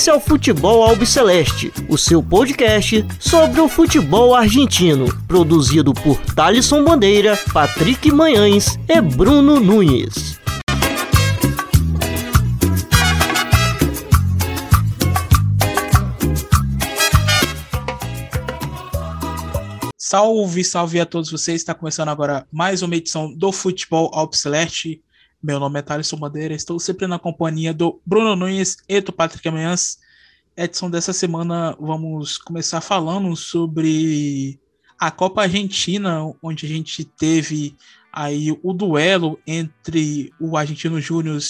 Esse é o Futebol Albiceleste, o seu podcast sobre o futebol argentino, produzido por Thalisson Bandeira, Patrick Manhães e Bruno Nunes. Salve, salve a todos vocês. Está começando agora mais uma edição do Futebol Albiceleste. Meu nome é Thaleson Bandeira, estou sempre na companhia do Bruno Nunes e do Patrick Amanhãs. Edição dessa semana vamos começar falando sobre a Copa Argentina, onde a gente teve aí o duelo entre o Argentino Júnior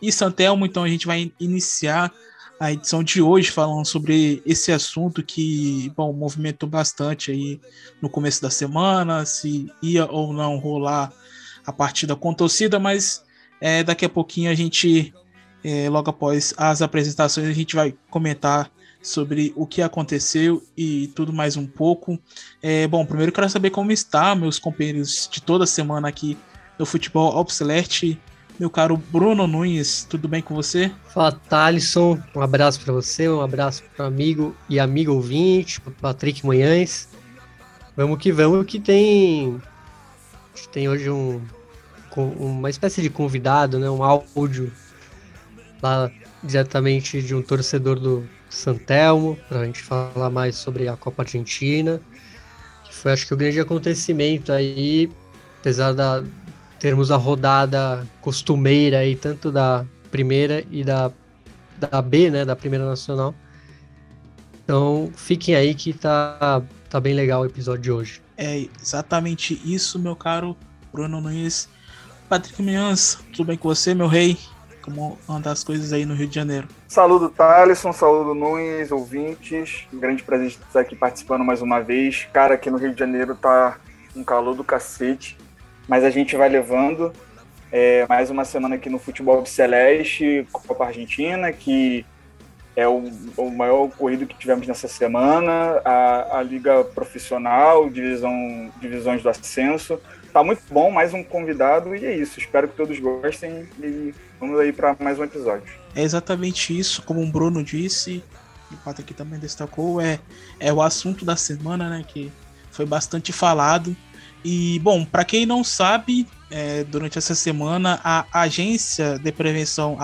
e Santelmo. Então a gente vai iniciar a edição de hoje falando sobre esse assunto que, bom, movimentou bastante aí no começo da semana, se ia ou não rolar a partida com torcida, mas é, daqui a pouquinho a gente, é, logo após as apresentações, a gente vai comentar sobre o que aconteceu e tudo mais um pouco. É, bom, primeiro quero saber como está meus companheiros de toda semana aqui no Futebol Alpseleste. Meu caro Bruno Nunes, tudo bem com você? Fala, Thalisson. Um abraço para você, um abraço para amigo e amigo ouvinte, Patrick Manhães. Vamos que vamos, que tem tem hoje um, uma espécie de convidado, né, um áudio lá diretamente de um torcedor do Santelmo, para a gente falar mais sobre a Copa Argentina, que foi acho que o grande acontecimento aí, apesar da termos a rodada costumeira aí, tanto da primeira e da, da B, né, da primeira nacional. Então fiquem aí que tá, tá bem legal o episódio de hoje. É exatamente isso, meu caro Bruno Nunes. Patrick Minhans, tudo bem com você, meu rei? Como andam as coisas aí no Rio de Janeiro? Saludo, Thaleson, saludo, Nunes, ouvintes. Um grande prazer estar aqui participando mais uma vez. Cara, aqui no Rio de Janeiro tá um calor do cacete, mas a gente vai levando. É, mais uma semana aqui no Futebol Celeste, Copa Argentina, que é o, o maior ocorrido que tivemos nessa semana, a, a Liga Profissional, divisão, divisões do ascenso. Tá muito bom, mais um convidado, e é isso. Espero que todos gostem e vamos aí para mais um episódio. É exatamente isso, como o Bruno disse, o Patrick também destacou, é, é o assunto da semana, né, que foi bastante falado. E, bom, para quem não sabe, é, durante essa semana, a Agência de Prevenção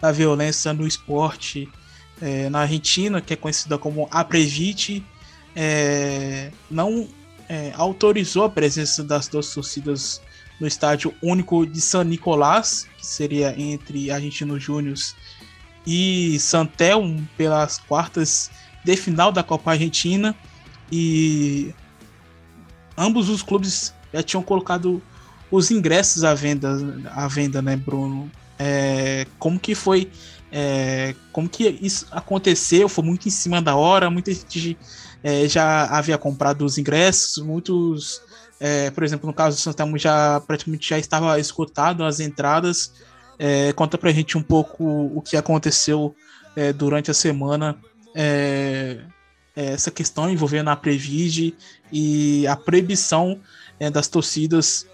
da Violência no Esporte é, na Argentina, que é conhecida como APREVIT, é, não é, autorizou a presença das duas torcidas no estádio único de San Nicolás, que seria entre Argentinos Júnior e Santel, pelas quartas de final da Copa Argentina. E ambos os clubes já tinham colocado os ingressos à venda, à venda né, Bruno? É, como que foi é, como que isso aconteceu? Foi muito em cima da hora, muita gente é, já havia comprado os ingressos, muitos, é, por exemplo, no caso do Santamo já praticamente já estava escutado as entradas. É, conta pra gente um pouco o que aconteceu é, durante a semana, é, essa questão envolvendo a Previde e a proibição das torcidas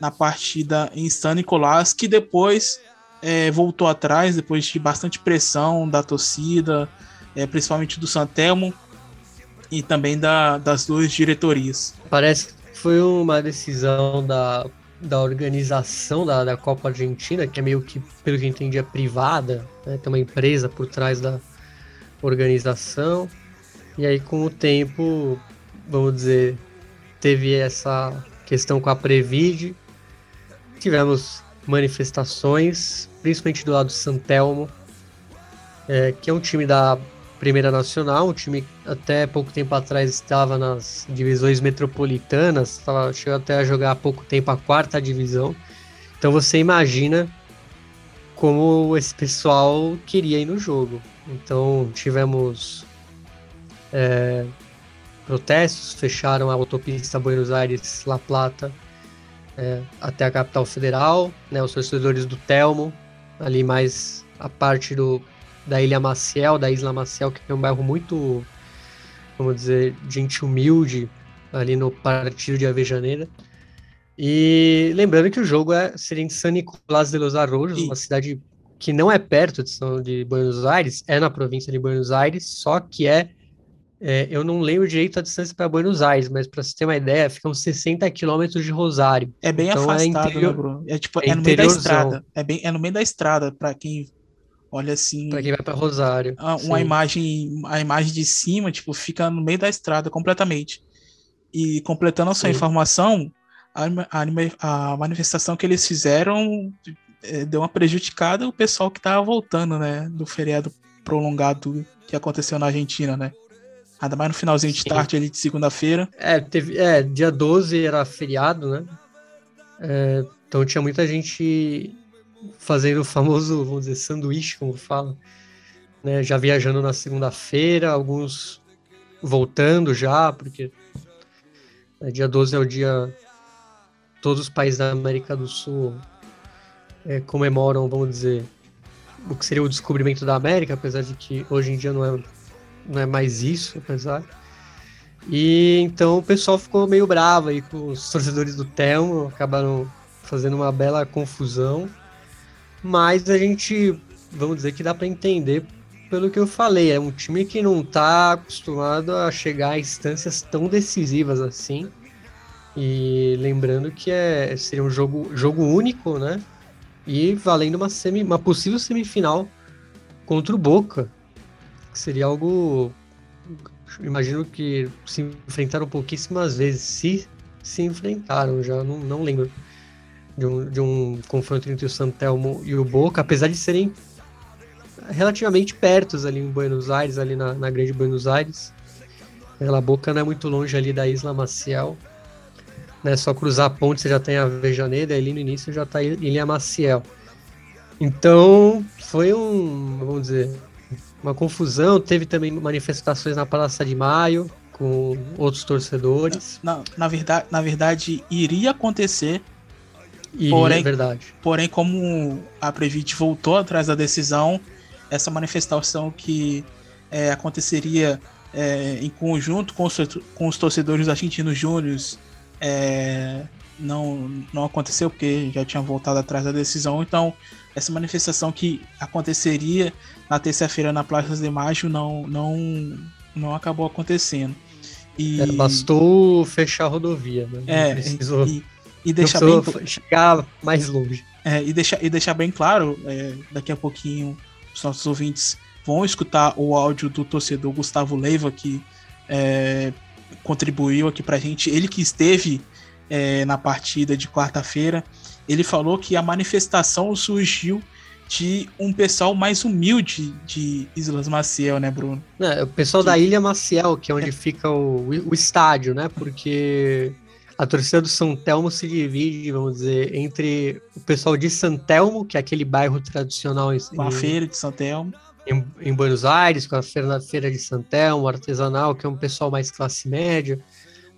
na partida em San Nicolás, que depois é, voltou atrás depois de bastante pressão da torcida, é, principalmente do Santelmo e também da, das duas diretorias. Parece que foi uma decisão da, da organização da, da Copa Argentina, que é meio que, pelo que eu entendi, é privada, né? tem uma empresa por trás da organização. E aí, com o tempo, vamos dizer, teve essa questão com a Previd. Tivemos manifestações, principalmente do lado do Santelmo, é, que é um time da Primeira Nacional, um time até pouco tempo atrás estava nas divisões metropolitanas, chegou até a jogar há pouco tempo a quarta divisão. Então você imagina como esse pessoal queria ir no jogo. Então tivemos é, protestos, fecharam a autopista Buenos Aires-La Plata é, até a capital federal, né, os torcedores do Telmo, ali mais a parte do, da Ilha Maciel, da Isla Maciel, que é um bairro muito, vamos dizer, gente humilde, ali no partido de Avejaneira. E lembrando que o jogo é, seria em San Nicolás de los Arroyos, uma cidade que não é perto de, São, de Buenos Aires, é na província de Buenos Aires, só que é, é eu não lembro direito a distância para Buenos Aires, mas para você ter uma ideia, ficam 60 quilômetros de Rosário. É bem então, é afastado, é interior, né, Bruno? É tipo, é, é no meio da estrada. É, bem, é no meio da estrada, para quem olha assim. Para quem vai para Rosário. Uma sim. imagem, a imagem de cima, tipo, fica no meio da estrada completamente. E completando a sua sim. informação, a, a, a manifestação que eles fizeram é, deu uma prejudicada o pessoal que tava voltando, né? Do feriado prolongado que aconteceu na Argentina, né? Ainda mais no finalzinho de tarde ali de segunda-feira. É, teve, é, dia 12 era feriado, né? É, então tinha muita gente fazendo o famoso, vamos dizer, sanduíche, como fala. Né, já viajando na segunda-feira, alguns voltando já, porque né, dia 12 é o dia. Todos os países da América do Sul é, comemoram, vamos dizer, o que seria o descobrimento da América, apesar de que hoje em dia não é, não é mais isso, apesar. E então o pessoal ficou meio bravo aí com os torcedores do Telmo, acabaram fazendo uma bela confusão. Mas a gente, vamos dizer que dá para entender pelo que eu falei, é um time que não está acostumado a chegar a instâncias tão decisivas assim. E lembrando que é, seria um jogo, jogo único, né? e valendo uma, semi, uma possível semifinal contra o Boca, que seria algo. Imagino que se enfrentaram pouquíssimas vezes, se se enfrentaram, já não, não lembro de um, de um confronto entre o Santelmo e o Boca, apesar de serem relativamente pertos ali em Buenos Aires, ali na, na Grande Buenos Aires. A Boca não é muito longe ali da Isla Maciel né? Só cruzar a ponte você já tem a Vejaneda, ali no início já está Ilha Maciel. Então, foi um, vamos dizer, uma confusão. Teve também manifestações na Praça de Maio com outros torcedores. Na, na, verdade, na verdade, iria acontecer. Porém, verdade. porém, como a Previt voltou atrás da decisão, essa manifestação que é, aconteceria é, em conjunto com os, com os torcedores argentinos júniores é, não, não aconteceu porque já tinha voltado atrás da decisão. Então, essa manifestação que aconteceria na terça-feira na Praça de Maio não, não, não acabou acontecendo. E... É, bastou fechar a rodovia, né? É, precisou, e, e deixar bem chegar mais longe. É, e, deixar, e deixar bem claro, é, daqui a pouquinho os nossos ouvintes vão escutar o áudio do torcedor Gustavo Leiva, que é, contribuiu aqui pra gente, ele que esteve é, na partida de quarta-feira, ele falou que a manifestação surgiu de um pessoal mais humilde de Islas Maciel, né, Bruno? É, o pessoal que... da Ilha Maciel, que é onde é. fica o, o estádio, né? Porque a torcida do São Telmo se divide, vamos dizer, entre o pessoal de São Telmo, que é aquele bairro tradicional. Em, a feira de São Telmo em, em, Buenos Aires, com a feira, feira de Santelmo, artesanal, que é um pessoal mais classe média,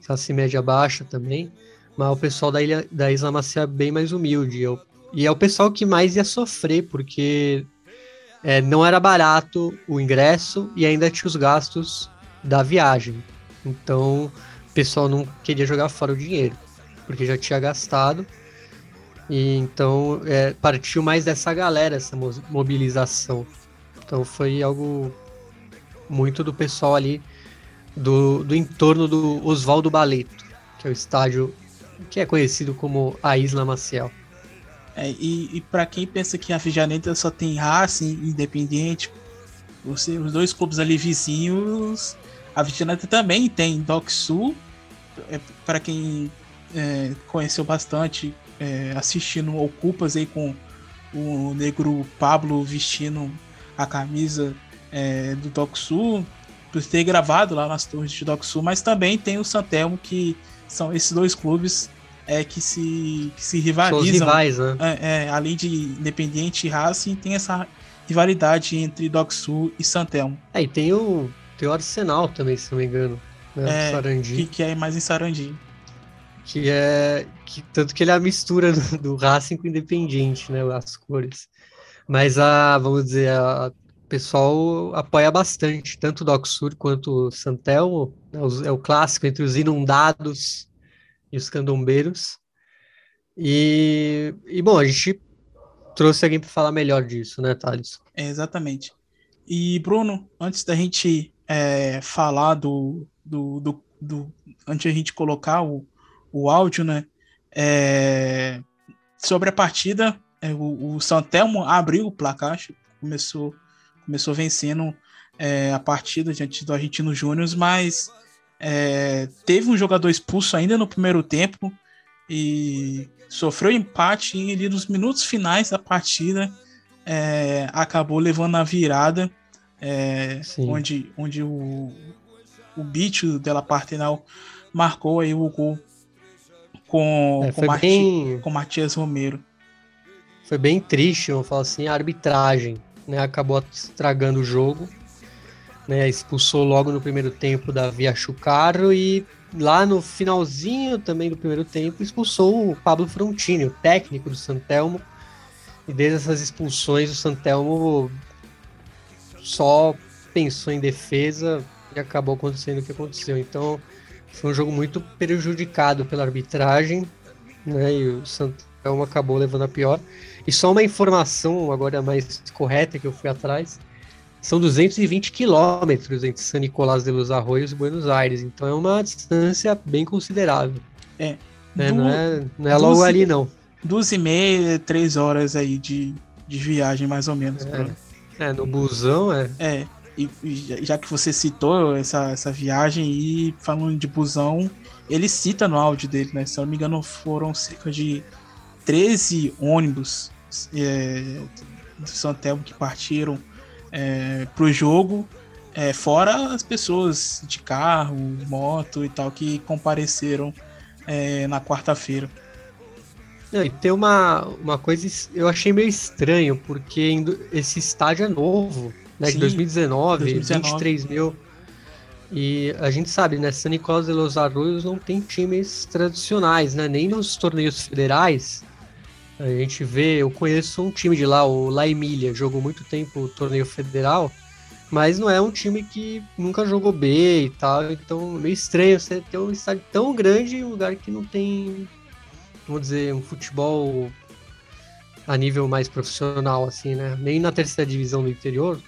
classe média baixa também. Mas o pessoal da, ilha, da Isla Macia é bem mais humilde. Eu, e é o pessoal que mais ia sofrer, porque é, não era barato o ingresso e ainda tinha os gastos da viagem. Então pessoal não queria jogar fora o dinheiro, porque já tinha gastado. E então é, partiu mais dessa galera, essa mobilização. Então foi algo muito do pessoal ali do, do entorno do Oswaldo Baleto, que é o estádio que é conhecido como a Isla Maciel. É, e, e para quem pensa que a Fijaneta só tem Racing, Independente, você, os dois clubes ali vizinhos, a Fijaneta também tem Doc Sul, é, para quem é, conheceu bastante é, assistindo Ocupas aí com o negro Pablo vestindo a camisa é, do Tokusu, por ter gravado lá nas torres de Tokusu, mas também tem o Santelmo, que são esses dois clubes é, que, se, que se rivalizam. São rivais, né? É, é, além de Independiente e Racing, tem essa rivalidade entre Doxu e Santelmo. É, e tem o, tem o Arsenal também, se não me engano. Né? É, Sarandi. Que, que é mais em Sarandi. Que é. Que, tanto que ele é a mistura do, do Racing com o Independiente, né? As cores. Mas a, vamos dizer, a, o pessoal apoia bastante, tanto o Docsur quanto o Santelmo. É o, é o clássico entre os inundados e os candombeiros. E, e bom, a gente trouxe alguém para falar melhor disso, né, Thales? É, exatamente. E, Bruno, antes da gente é, falar do, do, do, do, Antes da gente colocar o, o áudio, né? É, sobre a partida, é, o, o Santelmo abriu o placar, começou, começou vencendo é, a partida diante do Argentino Júnior, mas é, teve um jogador expulso ainda no primeiro tempo e sofreu empate e ali nos minutos finais da partida é, acabou levando a virada, é, onde, onde o, o Bicho dela Partenal marcou aí o gol com, é, com, Marti, bem... com Matias Romero. Foi bem triste, eu falo assim, a arbitragem, né? Acabou estragando o jogo. Né, expulsou logo no primeiro tempo da Via Chucaro e lá no finalzinho também do primeiro tempo expulsou o Pablo Frontini, o técnico do Santelmo. E desde essas expulsões o Santelmo só pensou em defesa e acabou acontecendo o que aconteceu. Então foi um jogo muito prejudicado pela arbitragem, né? E o Santelmo acabou levando a pior. E só uma informação agora mais correta que eu fui atrás. São 220 quilômetros entre San Nicolás de los Arroios e Buenos Aires, então é uma distância bem considerável. É. Né? Du... Não é, não é logo ali, não. Duas e meia, três horas aí de, de viagem, mais ou menos. É, é no busão, é. É. E, já que você citou essa, essa viagem e falando de busão, ele cita no áudio dele, né? Se eu não me engano, foram cerca de 13 ônibus é, do Santelmo que partiram é, pro jogo, é, fora as pessoas de carro, moto e tal que compareceram é, na quarta-feira. E tem uma, uma coisa eu achei meio estranho, porque esse estádio é novo né, Sim, de 2019, 2019, 23 mil. E a gente sabe, né, San Nicolás de los Arroios não tem times tradicionais, né, nem nos torneios federais. A gente vê, eu conheço um time de lá, o La Emília, jogou muito tempo o torneio federal, mas não é um time que nunca jogou B e tal, então meio estranho você ter um estádio tão grande em um lugar que não tem, vamos dizer, um futebol a nível mais profissional, assim, né? Nem na terceira divisão do interior,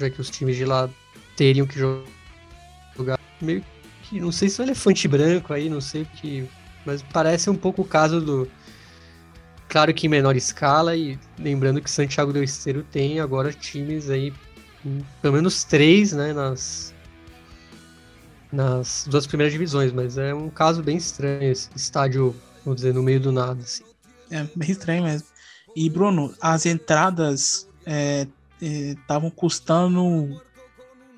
já que os times de lá teriam que jogar meio que não sei se é um elefante branco aí, não sei o que, mas parece um pouco o caso do claro que em menor escala e lembrando que Santiago do Esteiro tem agora times aí pelo menos três, né, nas nas duas primeiras divisões, mas é um caso bem estranho esse estádio, vamos dizer, no meio do nada, assim. É, bem estranho mesmo. E Bruno, as entradas é, estavam custando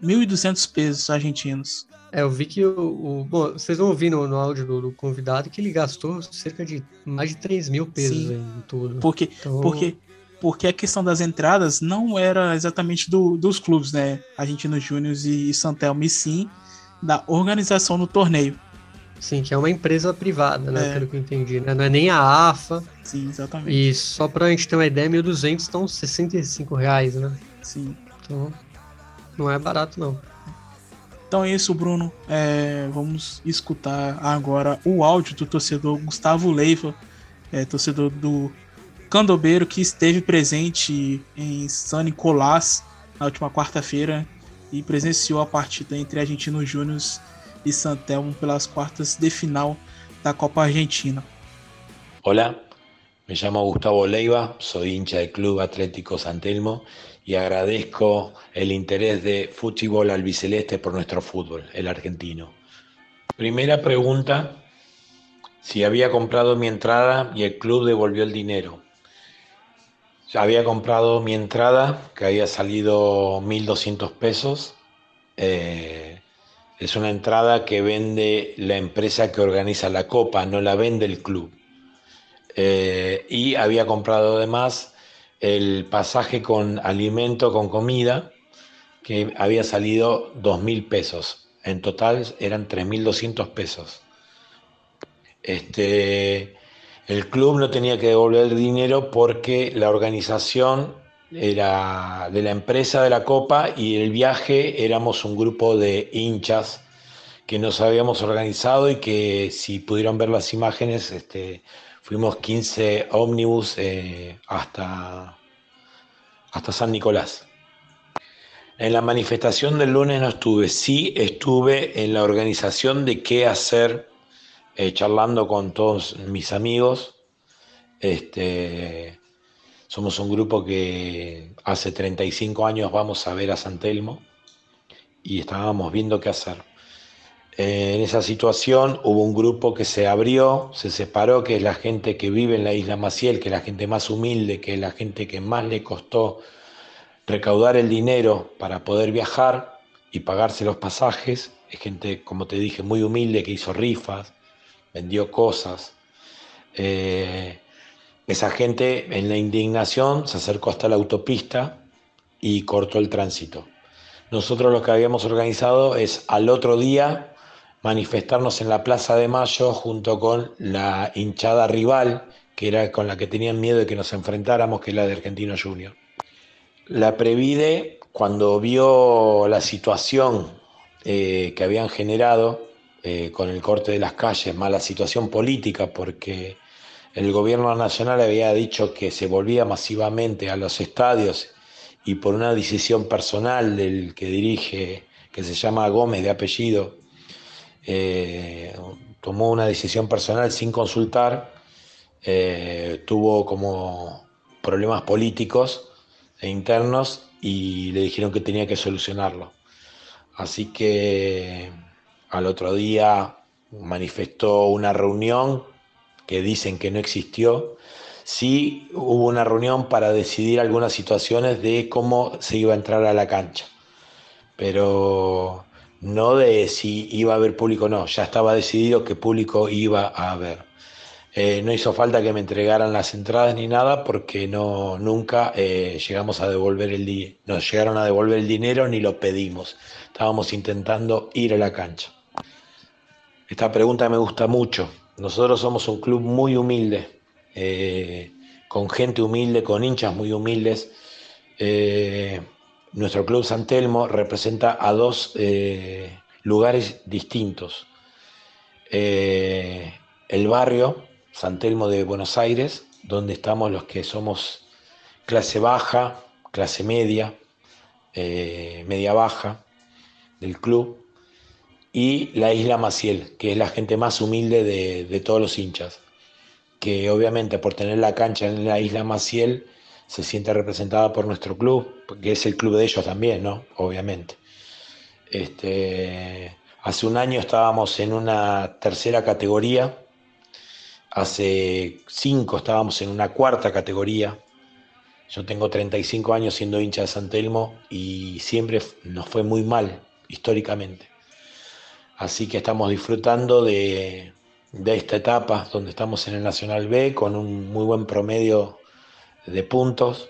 1.200 pesos argentinos. É, eu vi que o. o bom, vocês vão ouvir no, no áudio do, do, convidado que ele gastou cerca de mais de 3 mil pesos Sim, em tudo. Porque, então... porque, porque a questão das entradas não era exatamente do, dos clubes, né? Argentino Júnior e, e Santelmo, e sim da organização do torneio. Sim, que é uma empresa privada, né? É. Pelo que eu entendi, né? Não é nem a AFA. Sim, exatamente. E só pra gente ter uma ideia, 1.200 estão 65 reais, né? Sim. Então, não é barato, não. Então é isso, Bruno. É, vamos escutar agora o áudio do torcedor Gustavo Leiva, é, torcedor do Candobeiro, que esteve presente em San Nicolás na última quarta-feira e presenciou a partida entre Argentinos Júnior y Santelmo pelas cuartas de final la Copa Argentina. Hola, me llamo Gustavo Leiva, soy hincha del Club Atlético Santelmo y agradezco el interés de Fútbol Albiceleste por nuestro fútbol, el argentino. Primera pregunta, si había comprado mi entrada y el club devolvió el dinero. Había comprado mi entrada, que había salido 1.200 pesos. Eh, es una entrada que vende la empresa que organiza la copa, no la vende el club. Eh, y había comprado además el pasaje con alimento, con comida, que había salido dos mil pesos. En total eran 3.200 pesos. Este, el club no tenía que devolver el dinero porque la organización era de la empresa de la Copa y el viaje éramos un grupo de hinchas que nos habíamos organizado y que si pudieron ver las imágenes este, Fuimos 15 ómnibus eh, hasta, hasta San Nicolás. En la manifestación del lunes no estuve, sí estuve en la organización de qué hacer, eh, charlando con todos mis amigos. Este, somos un grupo que hace 35 años vamos a ver a San Telmo y estábamos viendo qué hacer. Eh, en esa situación hubo un grupo que se abrió, se separó, que es la gente que vive en la isla Maciel, que es la gente más humilde, que es la gente que más le costó recaudar el dinero para poder viajar y pagarse los pasajes. Es gente, como te dije, muy humilde, que hizo rifas, vendió cosas. Eh, esa gente en la indignación se acercó hasta la autopista y cortó el tránsito. Nosotros lo que habíamos organizado es al otro día manifestarnos en la Plaza de Mayo junto con la hinchada rival, que era con la que tenían miedo de que nos enfrentáramos, que es la de Argentino Junior. La Previde, cuando vio la situación eh, que habían generado eh, con el corte de las calles, más la situación política, porque el gobierno nacional había dicho que se volvía masivamente a los estadios y por una decisión personal del que dirige, que se llama Gómez de apellido, eh, tomó una decisión personal sin consultar, eh, tuvo como problemas políticos e internos y le dijeron que tenía que solucionarlo. Así que al otro día manifestó una reunión que dicen que no existió. Sí hubo una reunión para decidir algunas situaciones de cómo se iba a entrar a la cancha. Pero no de si iba a haber público no, ya estaba decidido que público iba a haber. Eh, no hizo falta que me entregaran las entradas ni nada porque no, nunca eh, llegamos a devolver el nos llegaron a devolver el dinero ni lo pedimos. Estábamos intentando ir a la cancha. Esta pregunta me gusta mucho. Nosotros somos un club muy humilde, eh, con gente humilde, con hinchas muy humildes. Nuestro Club San Telmo representa a dos eh, lugares distintos. Eh, el barrio San Telmo de Buenos Aires, donde estamos los que somos clase baja, clase media, eh, media baja del club, y la isla Maciel, que es la gente más humilde de, de todos los hinchas, que obviamente por tener la cancha en la isla Maciel, se siente representada por nuestro club, que es el club de ellos también, ¿no? Obviamente. Este, hace un año estábamos en una tercera categoría, hace cinco estábamos en una cuarta categoría. Yo tengo 35 años siendo hincha de San Telmo y siempre nos fue muy mal históricamente. Así que estamos disfrutando de, esta etapa donde estamos en el Nacional B con un muy buen promedio de puntos,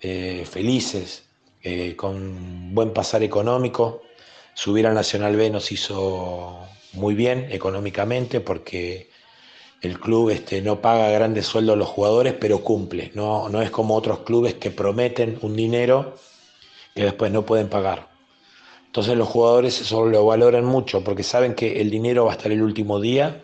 eh, felices, eh, con buen pasar económico. Subir al Nacional B nos hizo muy bien económicamente porque el club este, no paga grandes sueldos a los jugadores, pero cumple. No es como otros clubes que prometen un dinero que después no pueden pagar. Entonces los jugadores eso lo valoran mucho porque saben que el dinero va a estar el último día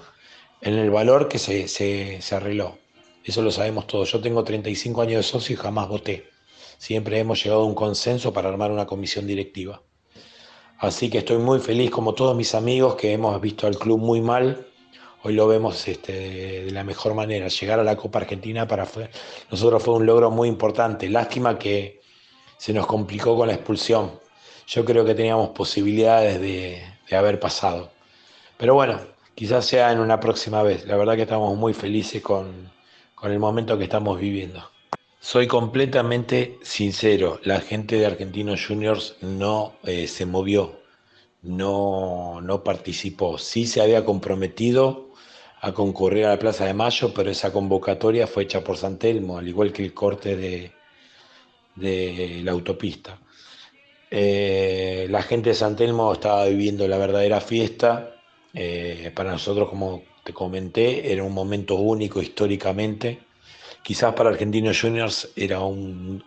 en el valor que se, se arregló. Eso lo sabemos todos. Yo tengo 35 años de socio y jamás voté. Siempre hemos llegado a un consenso para armar una comisión directiva. Así que estoy muy feliz, como todos mis amigos, que hemos visto al club muy mal. Hoy lo vemos este, de la mejor manera. Llegar a la Copa Argentina para nosotros fue un logro muy importante. Lástima que se nos complicó con la expulsión. Yo creo que teníamos posibilidades de, de haber pasado. Pero bueno, quizás sea en una próxima vez. La verdad que estamos muy felices con, con el momento que estamos viviendo. Soy completamente sincero, la gente de Argentinos Juniors no eh, se movió, no, no participó. Sí se había comprometido a concurrir a la Plaza de Mayo, pero esa convocatoria fue hecha por San Telmo, al igual que el corte de, de la autopista. Eh, la gente de San Telmo estaba viviendo la verdadera fiesta. Eh, para nosotros, como te comenté, era un momento único históricamente. Quizás para Argentinos Juniors era un,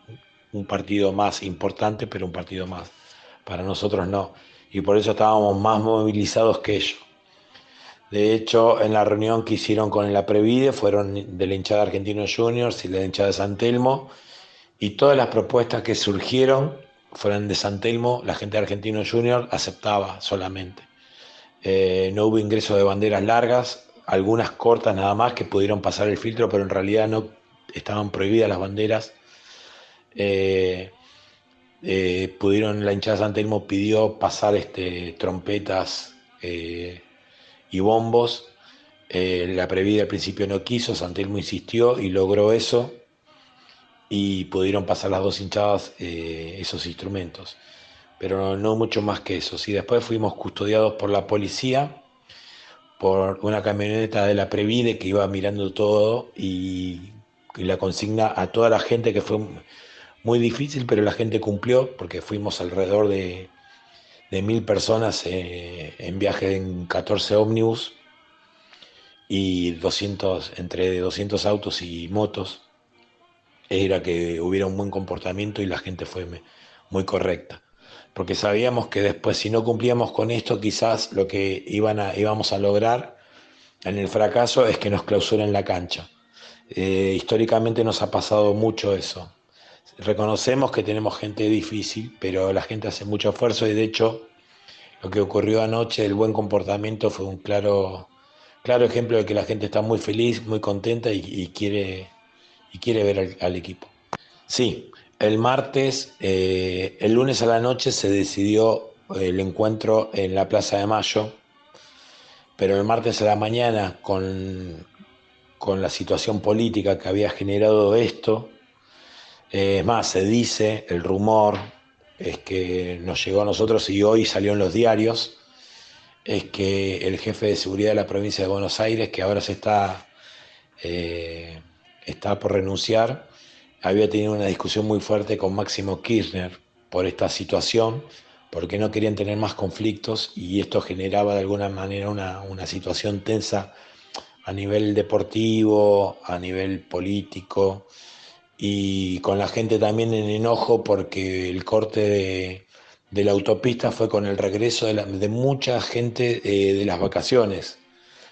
partido más importante, pero un partido más. Para nosotros no. Y por eso estábamos más movilizados que ellos. De hecho, en la reunión que hicieron con la Previde fueron de la hinchada Argentinos Juniors y la hinchada de San Telmo, y todas las propuestas que surgieron fueron de San Telmo, la gente de Argentinos Juniors aceptaba solamente. Eh, no hubo ingreso de banderas largas, algunas cortas nada más que pudieron pasar el filtro, pero en realidad no estaban prohibidas las banderas. Eh, eh, pudieron, la hinchada de San Telmo pidió pasar este, trompetas y bombos. la Previda al principio no quiso, San Telmo insistió y logró eso y pudieron pasar las dos hinchadas esos instrumentos pero no mucho más que eso. Sí, después fuimos custodiados por la policía, por una camioneta de la Previde que iba mirando todo y, la consigna a toda la gente que fue muy difícil, pero la gente cumplió porque fuimos alrededor de, mil personas eh, en viaje en 14 ómnibus y 200, entre 200 autos y motos. Era que hubiera un buen comportamiento y la gente fue muy correcta porque sabíamos que después si no cumplíamos con esto, quizás lo que iban a, íbamos a lograr en el fracaso es que nos clausuren la cancha. Eh, históricamente nos ha pasado mucho eso. Reconocemos que tenemos gente difícil, pero la gente hace mucho esfuerzo y de hecho lo que ocurrió anoche, el buen comportamiento fue un claro, claro ejemplo de que la gente está muy feliz, muy contenta y, quiere, y quiere ver al, equipo. Sí, el martes, eh, el lunes a la noche se decidió el encuentro en la Plaza de Mayo, pero el martes a la mañana, con, con la situación política que había generado esto, eh, es más, se dice, el rumor es que nos llegó a nosotros y hoy salió en los diarios, es que el jefe de seguridad de la provincia de Buenos Aires, que ahora se está, eh, está por renunciar, había tenido una discusión muy fuerte con Máximo Kirchner por esta situación, porque no querían tener más conflictos y esto generaba de alguna manera una, situación tensa a nivel deportivo, a nivel político y con la gente también en enojo porque el corte de, la autopista fue con el regreso de, mucha gente eh, de las vacaciones,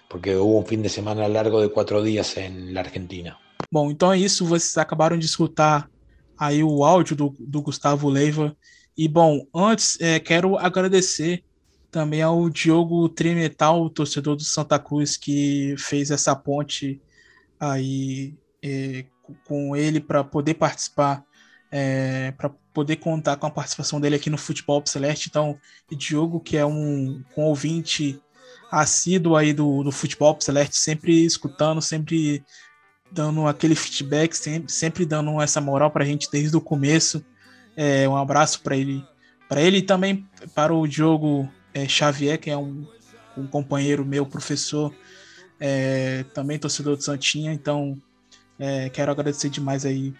porque hubo un fin de semana largo de cuatro días en la Argentina. Bom, então é isso. Vocês acabaram de escutar aí o áudio do, do Gustavo Leiva. E, bom, antes, é, quero agradecer também ao Diogo Trimetal, torcedor do Santa Cruz, que fez essa ponte aí é, com ele para poder participar, é, para poder contar com a participação dele aqui no Futebol Celeste. Então, Diogo, que é um, um ouvinte assíduo aí do, do Futebol Celeste, sempre escutando, sempre dando aquele feedback, sempre, sempre dando essa moral para a gente desde o começo. É, um abraço para ele, para ele e também para o Diogo é, Xavier, que é um, um companheiro meu, professor, é, também torcedor do Santinha. Então, é, quero agradecer demais aí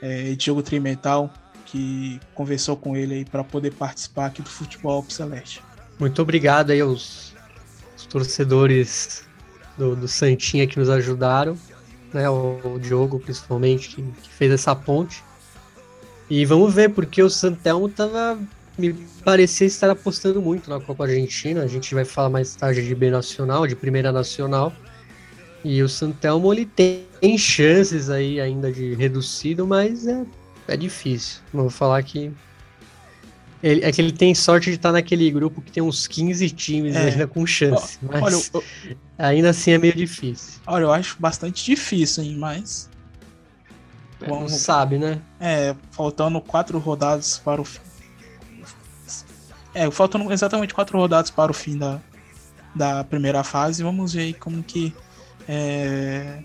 é, Diogo Trimental, que conversou com ele aí para poder participar aqui do Futebol Celeste. Muito obrigado aí aos, aos torcedores do, do Santinha que nos ajudaram né? O, Diogo, principalmente, que, que, fez essa ponte. E vamos ver, porque o Santelmo tava. Me parecia estar apostando muito na Copa Argentina. A gente vai falar mais tarde de B Nacional, de Primeira Nacional. E o Santelmo ele tem chances aí ainda de reduzido, mas é, é difícil. Vou falar que ele, é que ele tem sorte de estar naquele grupo que tem uns 15 times é. ainda com chance. Mas olha, eu, ainda assim é meio difícil. Olha, eu acho bastante difícil, hein? Mas. É, não sabe, né? É, faltando quatro rodadas para o fim. É, faltando exatamente quatro rodadas para o fim da, da primeira fase. Vamos ver aí como que é,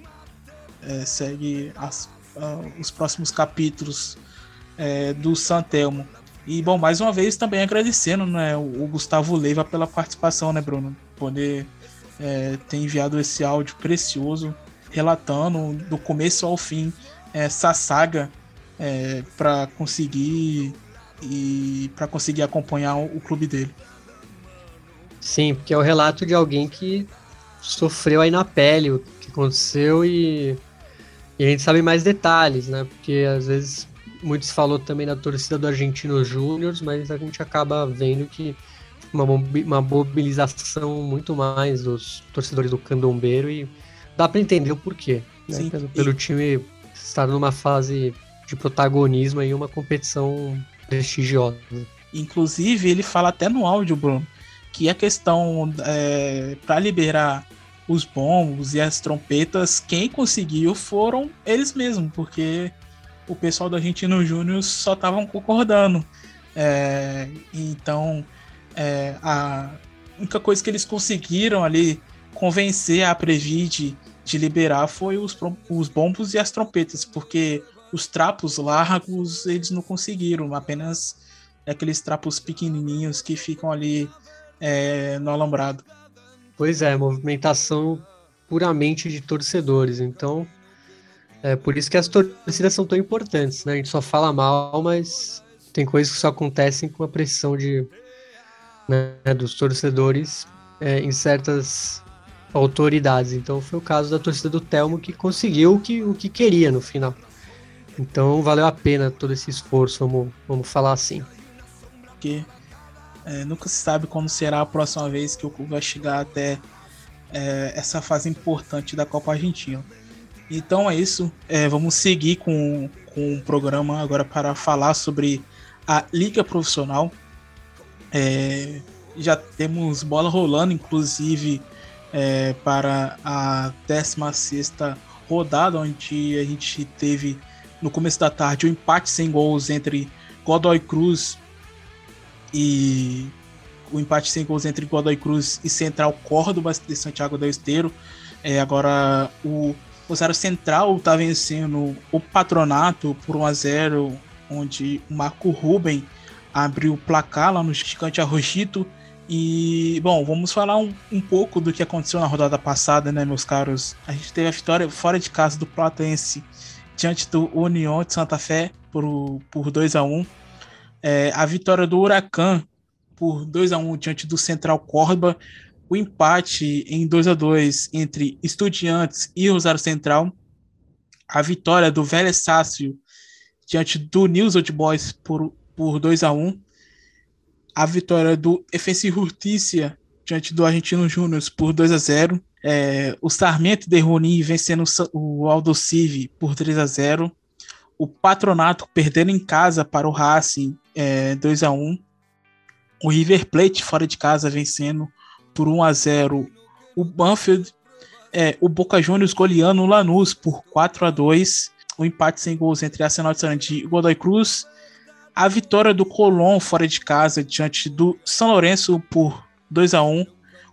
é, segue as, uh, os próximos capítulos é, do Santelmo. E, bom, mais uma vez também agradecendo né, o Gustavo Leiva pela participação, né, Bruno? Poder é, ter enviado esse áudio precioso, relatando do começo ao fim essa saga é, para conseguir e para conseguir acompanhar o, o clube dele. Sim, porque é o relato de alguém que sofreu aí na pele o que aconteceu e, e a gente sabe mais detalhes, né? Porque às vezes muitos falou também na torcida do Argentino Júnior, mas a gente acaba vendo que uma, uma mobilização muito mais dos torcedores do candombeiro e dá para entender o porquê. Né? Sim, pelo, pelo time estar numa fase de protagonismo e uma competição prestigiosa. Inclusive, ele fala até no áudio, Bruno, que a questão é, para liberar os bombos e as trompetas, quem conseguiu foram eles mesmos, porque o pessoal do Argentino Júnior só estavam concordando. É, então, é, a única coisa que eles conseguiram ali convencer a Previde de liberar foi os, os bombos e as trompetas, porque os trapos largos eles não conseguiram, apenas aqueles trapos pequenininhos que ficam ali é, no alambrado. Pois é, movimentação puramente de torcedores, então é por isso que as torcidas são tão importantes, né? A gente só fala mal, mas tem coisas que só acontecem com a pressão de, né, dos torcedores é, em certas autoridades. Então foi o caso da torcida do Telmo que conseguiu o que, o que queria no final. Então valeu a pena todo esse esforço, vamos, vamos falar assim. Porque é, nunca se sabe como será a próxima vez que o clube vai chegar até é, essa fase importante da Copa Argentina. Então é isso. É, vamos seguir com, com o programa agora para falar sobre a Liga Profissional. É, já temos bola rolando, inclusive é, para a 16 rodada, onde a gente teve no começo da tarde o um empate sem gols entre Godoy Cruz e o empate sem gols entre Godoy Cruz e Central Córdoba de Santiago del Esteiro. É, agora o Rosário Central está vencendo o Patronato por 1 a 0 onde o Marco Ruben abriu o placar lá no Gigante Arrojito. E, bom, vamos falar um, um, pouco do que aconteceu na rodada passada, né, meus caros? A gente teve a vitória fora de casa do Platense diante do União de Santa Fé por, por 2 a 1 é, A vitória do Huracan por 2 a 1 diante do Central Córdoba. O empate em 2 a 2 entre Estudiantes e Rosário Central. A vitória do Vélez Sácio diante do News Old Boys por, por 2 a 1 A vitória do FC Hurtícia diante do Argentino Júnior por 2 a 0 é, o Sarmento de Roni vencendo o Aldo Civi por 3 a 0 o Patronato perdendo em casa para o Racing é, 2 a 1 o River Plate fora de casa vencendo por 1 a 0 o Banfield é, o Boca Juniors goleando o Lanús por 4 a 2 o empate sem gols entre Arsenal de Sarandi e Godoy Cruz, a vitória do Colón fora de casa diante do São Lourenço por 2 a 1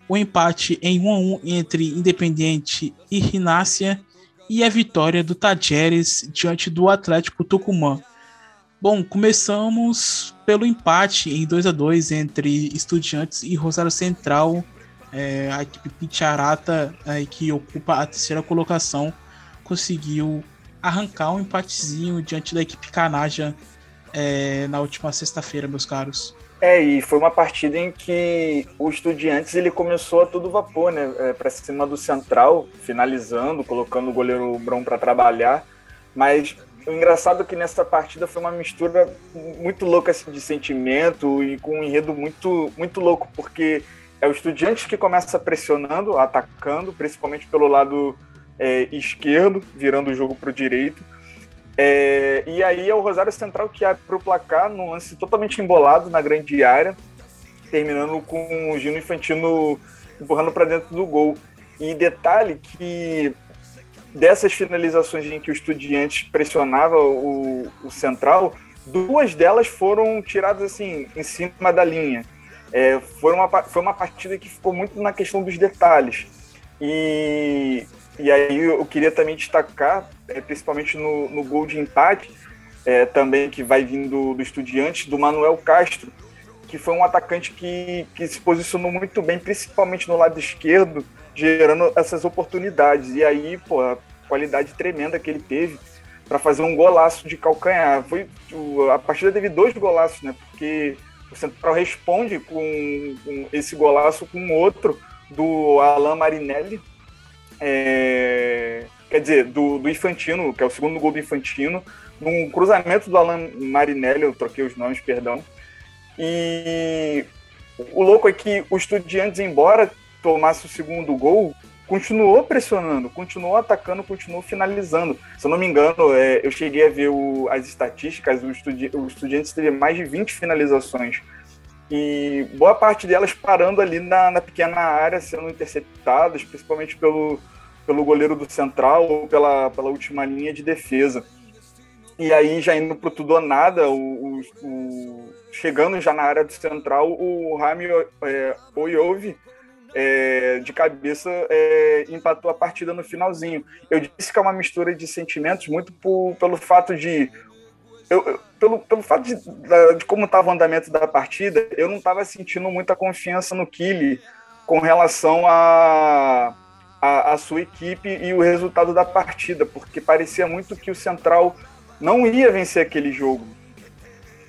o empate em 1 a 1 entre Independiente e Rinácia. E a vitória do Tajeres diante do Atlético Tucumã. Bom, começamos pelo empate em 2 a 2 entre Estudiantes e Rosário Central. É, a equipe Picharata, a que ocupa a terceira colocação, conseguiu arrancar um empatezinho diante da equipe Canaja é, na última sexta-feira, meus caros. É, e foi uma partida em que o Estudiantes ele começou a todo vapor, né? É, para cima do Central, finalizando, colocando o goleiro Bron para trabalhar. Mas o engraçado é que nessa partida foi uma mistura muito louca assim, de sentimento e com um enredo muito, muito louco, porque é o Estudiantes que começa pressionando, atacando, principalmente pelo lado é, esquerdo, virando o jogo para o direito. É, e aí é o Rosário Central que abre para o placar num lance totalmente embolado na grande área, terminando com o Gino Infantino empurrando para dentro do gol. E detalhe que dessas finalizações em que o Estudiantes pressionava o, o Central, duas delas foram tiradas assim em cima da linha. É, foi, uma, foi uma partida que ficou muito na questão dos detalhes. E e aí eu queria também destacar, é, principalmente no, no gol de empate, é, também que vai vindo do Estudiantes, do Manuel Castro, que foi um atacante que, que se posicionou muito bem, principalmente no lado esquerdo, gerando essas oportunidades. E aí, pô, a qualidade tremenda que ele teve para fazer um golaço de calcanhar. Foi, a partida teve dois golaços, né? Porque o Central responde com, com esse golaço com outro do Alain Marinelli, é, quer dizer, do, do Infantino, que é o segundo gol do Infantino, num cruzamento do Alan Marinelli, eu troquei os nomes, perdão. E o louco é que o Estudiantes, embora tomasse o segundo gol, continuou pressionando, continuou atacando, continuou finalizando. Se eu não me engano, é, eu cheguei a ver o, as estatísticas, o, estudi o Estudiantes teve mais de 20 finalizações. E boa parte delas parando ali na, na pequena área, sendo interceptadas, principalmente pelo, pelo goleiro do Central ou pela, pela última linha de defesa. E aí, já indo pro tudo ou nada, o, o, o chegando já na área do Central, o Rami é, Oyove é, de cabeça é, empatou a partida no finalzinho. Eu disse que é uma mistura de sentimentos muito por, pelo fato de. Eu, eu, pelo, pelo fato de, de como estava o andamento da partida, eu não estava sentindo muita confiança no Kili com relação a, a, a, sua equipe e o resultado da partida, porque parecia muito que o Central não ia vencer aquele jogo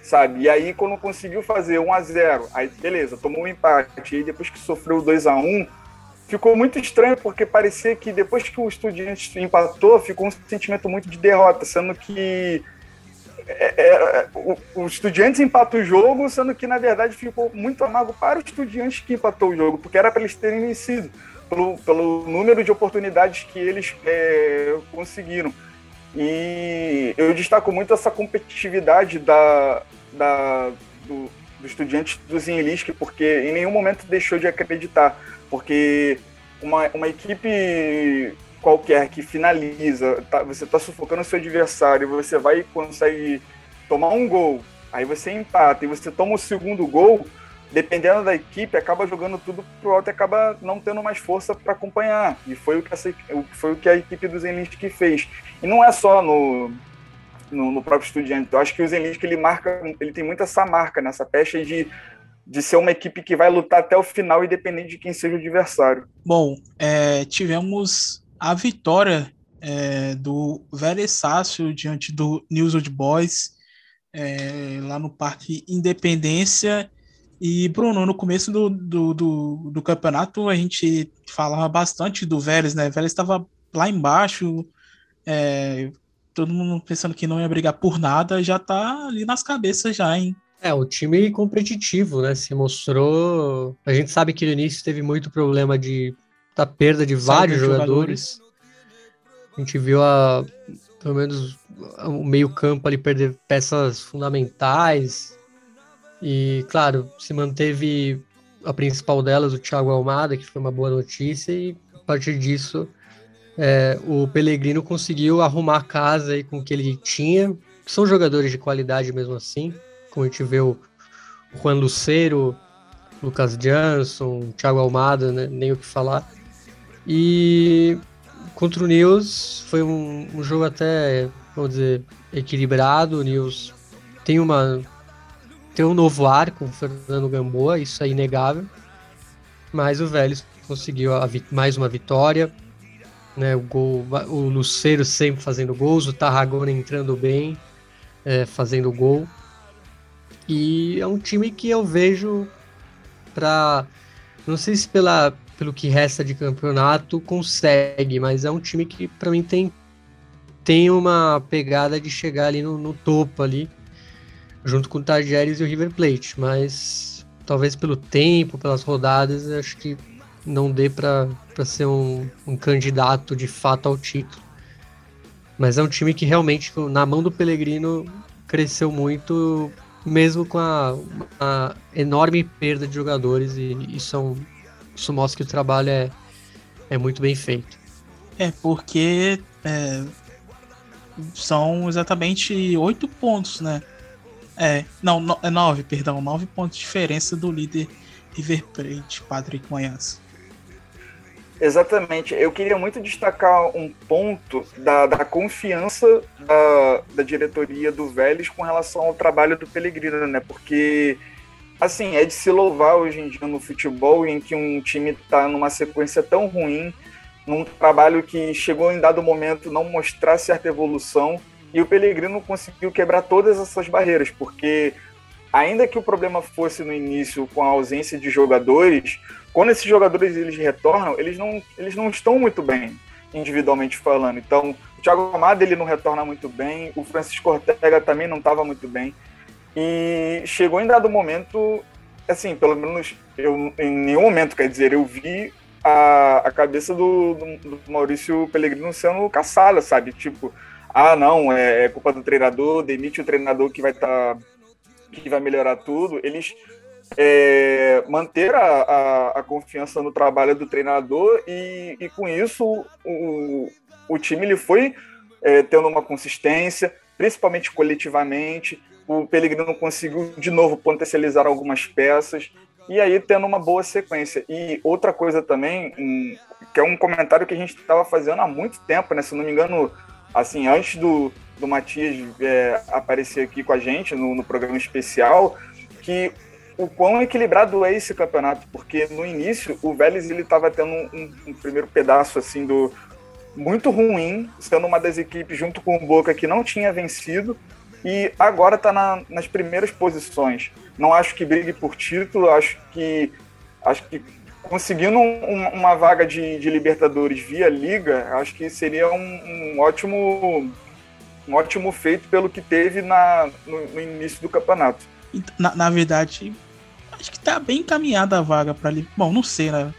sabe? E aí, quando conseguiu fazer 1 a 0 aí beleza, tomou um empate, e depois que sofreu 2 a 1 ficou muito estranho, porque parecia que depois que o Estudiantes empatou, ficou um sentimento muito de derrota, sendo que é, é, o, o Estudiantes empatou o jogo, sendo que na verdade ficou muito amargo para o Estudiantes que empatou o jogo, porque era para eles terem vencido, pelo, pelo número de oportunidades que eles é, conseguiram. E eu destaco muito essa competitividade da, da, do, do estudiante do porque em nenhum momento deixou de acreditar, porque uma, uma equipe qualquer que finaliza, tá, você está sufocando o seu adversário, você vai e consegue tomar um gol, aí você empata e você toma o segundo gol, dependendo da equipe, acaba jogando tudo pro alto e acaba não tendo mais força para acompanhar. E foi o que, essa, foi o que a equipe do Zenlisk fez. E não é só no, no, no próprio Estudiante. Eu acho que o Zenlisk ele marca, ele tem muito essa marca nessa pecha de de ser uma equipe que vai lutar até o final, independente de quem seja o adversário. Bom, é, tivemos a vitória é, do Sácio diante do News Old Boys, é, lá no Parque Independência. E, Bruno, no começo do, do, do, do campeonato, a gente falava bastante do Vélez, né? O Vélez estava lá embaixo, é, todo mundo pensando que não ia brigar por nada, já tá ali nas cabeças já, hein? É, o time competitivo, né? Se mostrou. A gente sabe que no início teve muito problema de da perda de vários jogadores. jogadores. A gente viu a pelo menos o meio-campo ali perder peças fundamentais. E, claro, se manteve a principal delas, o Thiago Almada, que foi uma boa notícia, e a partir disso é, o Pellegrino conseguiu arrumar a casa aí com o que ele tinha. São jogadores de qualidade mesmo assim, como a gente vê o Juan Lucero, Lucas Jansson, Thiago Almada, né? nem o que falar. E contra o Nils foi um, um, jogo até, vamos dizer, equilibrado. O Nils tem uma tem um novo ar com o Fernando Gamboa, isso é inegável. Mas o Vélez conseguiu mais uma vitória né? O gol, o Luceiro sempre fazendo gols, o Tarragona entrando bem, é, fazendo gol. E é um time que eu vejo para não sei se pela pelo que resta de campeonato consegue, mas é um time que para mim tem tem uma pegada de chegar ali no, no topo ali, junto com o Tajeres e o River Plate, mas talvez pelo tempo, pelas rodadas, acho que não dê para ser um, um candidato de fato ao título. Mas é um time que realmente, na mão do Pellegrino, cresceu muito, mesmo com a, a enorme perda de jogadores, e isso, é um, isso mostra que o trabalho é, é muito bem feito. É, porque é, são exatamente oito pontos, né? É, não, no, é nove, perdão, nove pontos de diferença do líder River Plate, Patrick Manhãs. Exatamente. Eu queria muito destacar um ponto da, da confiança da, da diretoria do Vélez com relação ao trabalho do Pellegrino, né? Porque, assim, é de se louvar hoje em dia no futebol em que um time está numa sequência tão ruim, num trabalho que chegou em dado momento não mostrar certa evolução, e o Pellegrino conseguiu quebrar todas essas barreiras, porque ainda que o problema fosse no início com a ausência de jogadores, quando esses jogadores eles retornam, eles não, eles não estão muito bem individualmente falando. Então, o Thiago Amado ele não retorna muito bem, o Francisco Ortega também não estava muito bem. E chegou em dado momento assim, pelo menos eu em nenhum momento, quer dizer, eu vi a, a cabeça do, do, Maurício Pellegrino sendo caçada, sabe? Tipo, ah, não, é, é culpa do treinador, demite o treinador que vai estar. Tá, que vai melhorar tudo. Eles é, manter a, a, a, confiança no trabalho do treinador e, e com isso o, o time ele foi é, tendo uma consistência, principalmente coletivamente. O Pellegrino conseguiu de novo potencializar algumas peças e aí tendo uma boa sequência. E outra coisa também, um, que é um comentário que a gente estava fazendo há muito tempo, né? Se não me engano, assim, antes do, do Matias é, aparecer aqui com a gente no, no programa especial, que o quão equilibrado é esse campeonato, porque no início o Vélez ele estava tendo um, um, primeiro pedaço assim do muito ruim, sendo uma das equipes junto com o Boca que não tinha vencido e agora está na, nas primeiras posições. Não acho que brigue por título, acho que acho que conseguindo um, uma vaga de, de, Libertadores via Liga, acho que seria um, um, ótimo um ótimo feito pelo que teve na, no, no início do campeonato. Na, na verdade, acho que tá bem encaminhada a vaga para Bom, não sei, né?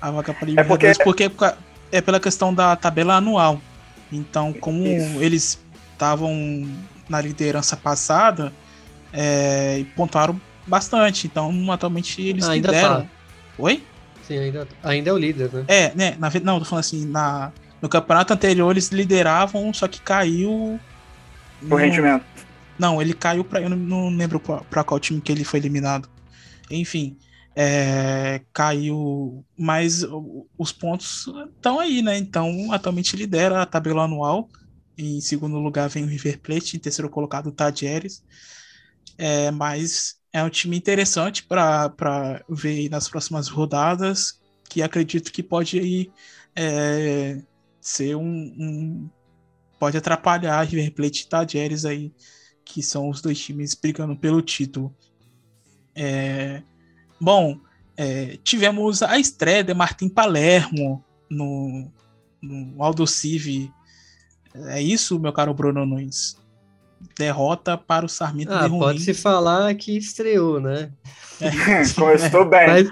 A vaga para Libertadores, é porque... porque é pela questão da tabela anual. Então, como Isso. eles estavam na liderança passada, é, pontuaram bastante. Então, atualmente eles ah, lideram. Tá. Oi? Sim, ainda, ainda é o líder, né? É, né? Na, não, tô falando assim, na, no campeonato anterior eles lideravam, só que caiu. O rendimento. Não, ele caiu para Eu não, lembro para qual time que ele foi eliminado. Enfim, é, caiu, mas os pontos estão aí, né? Então, atualmente lidera a tabela anual. Em segundo lugar vem o River Plate, em terceiro colocado o Tadieres. É, mas é um time interessante para ver nas próximas rodadas, que acredito que pode aí, é, ser um, um, pode atrapalhar River Plate e Tadieres aí, que são os dois times brigando pelo título. É, bom, é, tivemos a estreia de Martim Palermo no, no Aldo Civi. É isso, meu caro Bruno Nunes? Derrota para o Sarmento ah, Pode-se falar que estreou, né? É. Começou bem. Mas,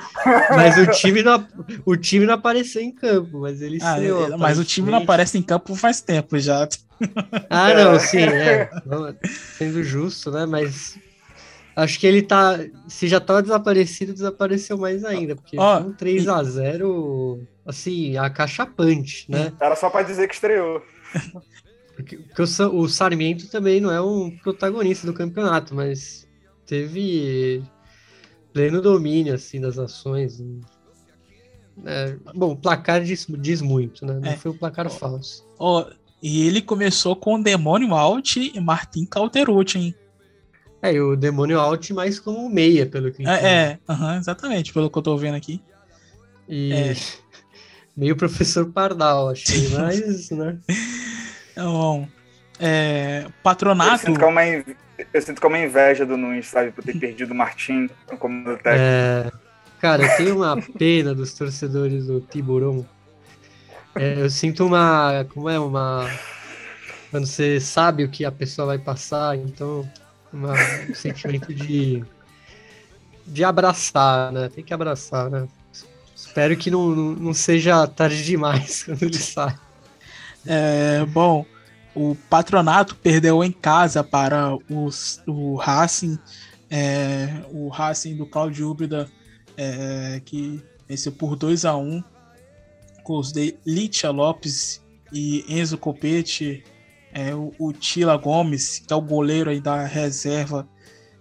mas, o, time não, o time não apareceu em campo, mas ele ah, estreou. É, mas o time não aparece em campo faz tempo já. Ah, não, sim, é. Sendo justo, né? Mas Acho que ele tá. Se já tá desaparecido, desapareceu mais ainda. Porque oh, um 3x0, assim, acachapante, né? Era só para dizer que estreou. Porque, porque o, o, Sarmiento também não é um protagonista do campeonato, mas teve pleno domínio, assim, das ações. É, bom, o placar diz, diz muito, né? Não é. foi um placar falso. Oh, e ele começou com Demônio Alt e Martin Calterucci, hein? É, e o Demônio Alt mais como meia, pelo que É, é uhum, exatamente, pelo que eu tô vendo aqui. E é. meio professor Pardal, achei, mas, né? Bom, é, patronato... Eu sinto, que é uma, eu sinto que é uma inveja do Nunes, sabe, por ter perdido o Martim como técnico. É, cara, eu tenho uma pena dos torcedores do Tiburão. É, eu sinto uma, como é, uma... Quando você sabe o que a pessoa vai passar, então uma, um sentimento de, de abraçar, né? Tem que abraçar, né? Espero que não, não, não seja tarde demais quando ele sai. É, bom, o Patronato perdeu em casa para os, o Racing, é, o Racing do Claudio Úbida, é, que venceu por 2 a 1 com os de Litia Lopes e Enzo Copete é, o, o Tila Gomes, que é o goleiro aí da reserva,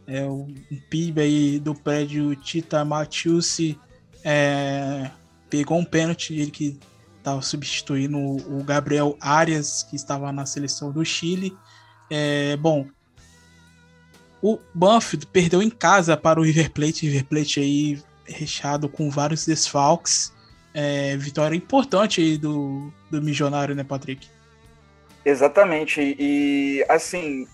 é, o, um PIB aí do prédio Tita Matiusi, é, pegou um pênalti, ele que estava substituindo o, Gabriel Arias, que estava na seleção do Chile. É, bom, o Banfield perdeu em casa para o River Plate, River Plate aí recheado com vários desfalques. É, vitória importante aí do, do Milionário, né, Patrick? Exatamente. E, assim,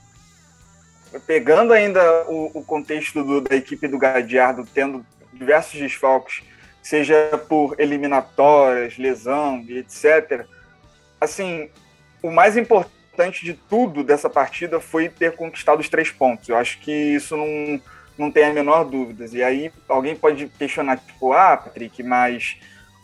pegando ainda o, o contexto do, da equipe do Gadiardo tendo diversos desfalques, seja por eliminatórias, lesão etc., assim, o mais importante de tudo dessa partida foi ter conquistado os três pontos. Eu acho que isso não, não tem a menor dúvida. E aí alguém pode questionar, tipo, ah, Patrick, mas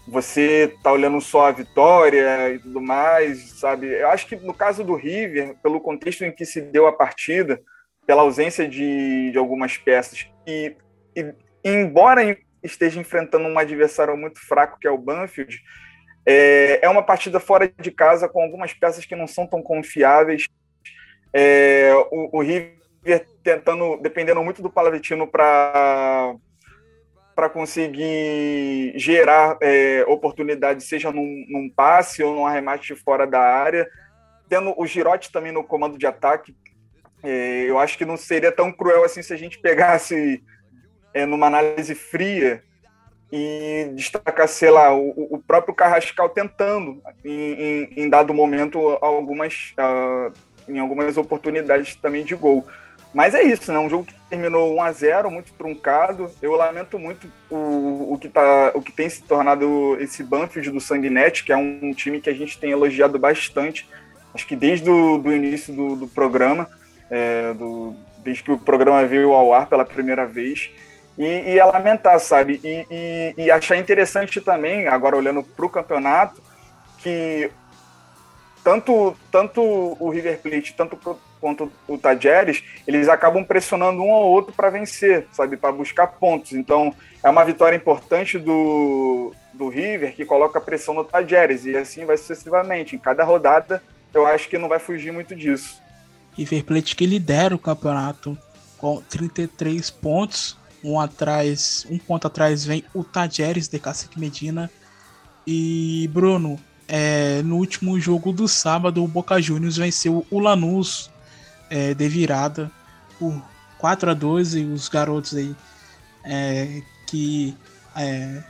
você tá olhando só a vitória e tudo mais, sabe? Eu acho que no caso do River, pelo contexto em que se deu a partida, pela ausência de, de algumas peças, e, e embora esteja enfrentando um adversário muito fraco, que é o Banfield, é, é uma partida fora de casa com algumas peças que não são tão confiáveis. É, o, o River tentando, dependendo muito do Palavitino para para conseguir gerar é, oportunidades, seja num, num, passe ou num arremate fora da área. Tendo o Girotti também no comando de ataque, é, eu acho que não seria tão cruel assim se a gente pegasse é, numa análise fria e destacar, sei lá, o, o próprio Carrascal tentando, em, em, em dado momento, algumas, uh, em algumas oportunidades também de gol. Mas é isso, né? Um jogo que terminou 1 a 0 muito truncado. Eu lamento muito o, o, que, tá, o que tem se tornado esse Banfield do Sanguinete, que é um time que a gente tem elogiado bastante, acho que desde o do início do, do programa, é, do, desde que o programa veio ao ar pela primeira vez. E, e é lamentar, sabe? E, e, e achar interessante também, agora olhando para o campeonato, que tanto, tanto o River Plate, tanto quanto o Tajeres, eles acabam pressionando um ao outro para vencer, sabe, para buscar pontos. Então, é uma vitória importante do, do River que coloca pressão no Tajeres e assim vai sucessivamente. Em cada rodada, eu acho que não vai fugir muito disso. River Plate que lidera o campeonato com 33 pontos, um atrás, um ponto atrás vem o Tajeres de Cacique Medina. E Bruno. É, no último jogo do sábado, o Boca Juniors venceu o Lanús é, de virada por 4 a 2 e os garotos aí é, que é,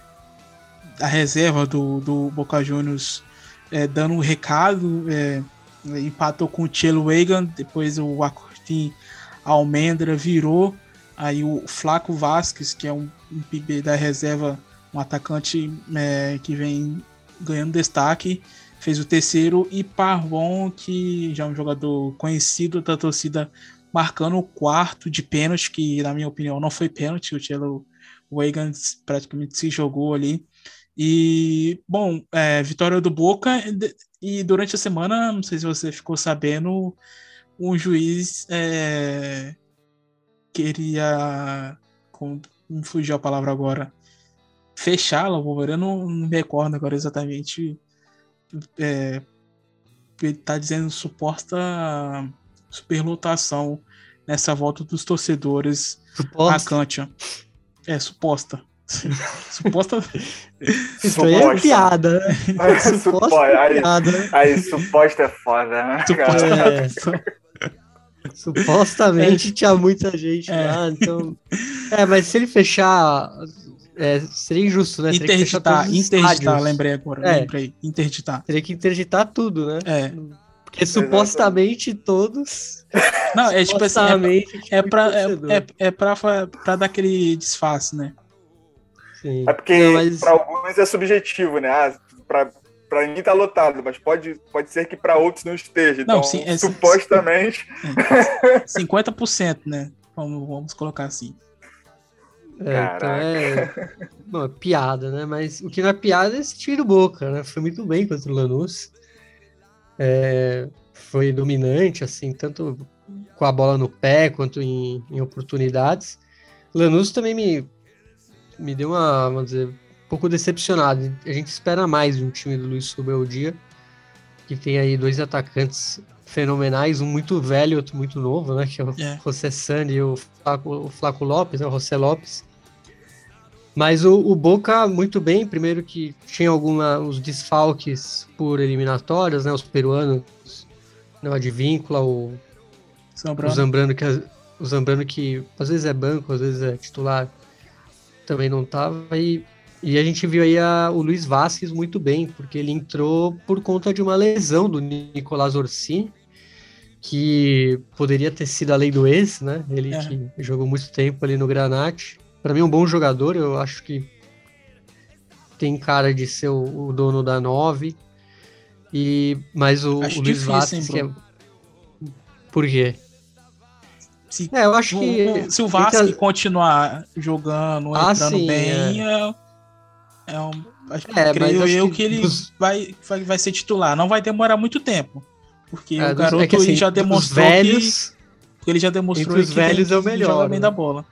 a reserva do, do Boca Juniors é, dando um recado, é, empatou com o Chelo Wegan, depois o Acortin Almendra virou, aí o Flaco Vasquez, que é um, um PB da reserva, um atacante é, que vem ganhando destaque, fez o terceiro, e Parvon, que já é um jogador conhecido da torcida, marcando o quarto de pênalti, que na minha opinião não foi pênalti, o Cello Wiggins praticamente se jogou ali. E, bom, é, vitória do Boca, e durante a semana, não sei se você ficou sabendo, um juiz é, queria, como me fugiu a palavra agora, fechá-la, eu não, não me recordo agora exatamente é, ele está dizendo suposta superlotação nessa volta dos torcedores suposta. a Kantia. É, suposta. suposta. Isso aí é piada. Né? suposta é piada. Aí, aí, suposta é foda, né? Suposta. É. Supostamente é. tinha muita gente é. lá, então. É, mas se ele fechar é, seria injusto, né? Interditar, interditar, lembrei agora, é, lembrei, interditar. Teria que interditar tudo, né? É. Porque supostamente todos. Não, é tipo assim, é, é, pra, é, é, é pra, pra dar aquele disfarce, né? Sim. É porque Não, mas... para alguns é subjetivo, né? Ah, pra, pra mim tá lotado, mas pode, pode ser que para outros não esteja. Então, não, sim, é, supostamente. É, 50%, né? Vamos, vamos colocar assim. É, então é. Não, é piada, né? Mas o que não é piada é esse tiro boca, né? Foi muito bem contra o Lanús. É, foi dominante, assim, tanto com a bola no pé quanto em, em oportunidades. Lanús também me, me deu uma, vamos dizer, pouco decepcionado. A gente espera mais de um time do Luiz Dia, que tem aí dois atacantes fenomenais, um muito velho e outro muito novo, né? Que é o é. José Sandi e o Flaco, o Flaco Lopes, né? O José Lopes. Mas o, o, Boca, muito bem, primeiro que tinha alguns desfalques por eliminatórias, né? Os peruanos, não, a de Víncula, o Zambrano. o Zambrano, que, o Zambrano que às vezes é banco, às vezes é titular, também não tava. E, e a gente viu aí a, o Luiz Vasquez muito bem, porque ele entrou por conta de uma lesão do Nicolás Orsini, que poderia ter sido a lei do ex, né? Ele é. que jogou muito tempo ali no Granate para mim, é um bom jogador. Eu acho que tem cara de ser o, o dono da 9. E, mas o, o Luiz Vasquez. Que é... Por quê? Se, É, eu acho que. se o Vasco continuar jogando, Ah, entrando sim, bem, é. É um, acho que É, creio acho eu que que, ele dos- vai, vai, vai ser titular. Não vai demorar muito tempo. Porque é, o dos- garoto é que, assim, ele já demonstrou velhos, que ele já demonstrou entre os velhos é o melhor, joga bem né? da bola.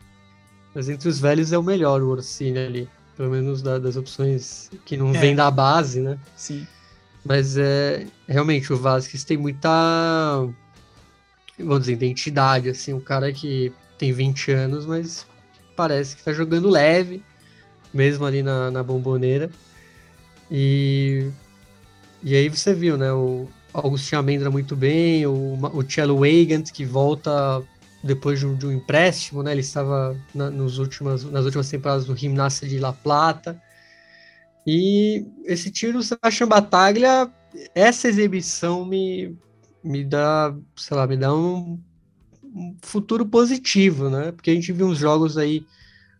Mas entre os velhos é o melhor, o Orsini ali. Pelo menos da- das opções que não É. vem da base, né? Sim. Mas é realmente o Vasquez tem muita vamos dizer, identidade, assim, um cara que tem 20 anos, mas parece que tá jogando leve, mesmo ali na, na bomboneira. E, e aí você viu, né? O Augustinho Amendra muito bem, o, o Cello Weigand que volta depois de um, de um empréstimo, né? Ele estava na, nos últimas, nas últimas temporadas do Gimnasia de La Plata. E esse tiro, o Sebastião Bataglia, essa exibição me, me dá, sei lá, me dá um, um futuro positivo, né? Porque a gente viu uns jogos aí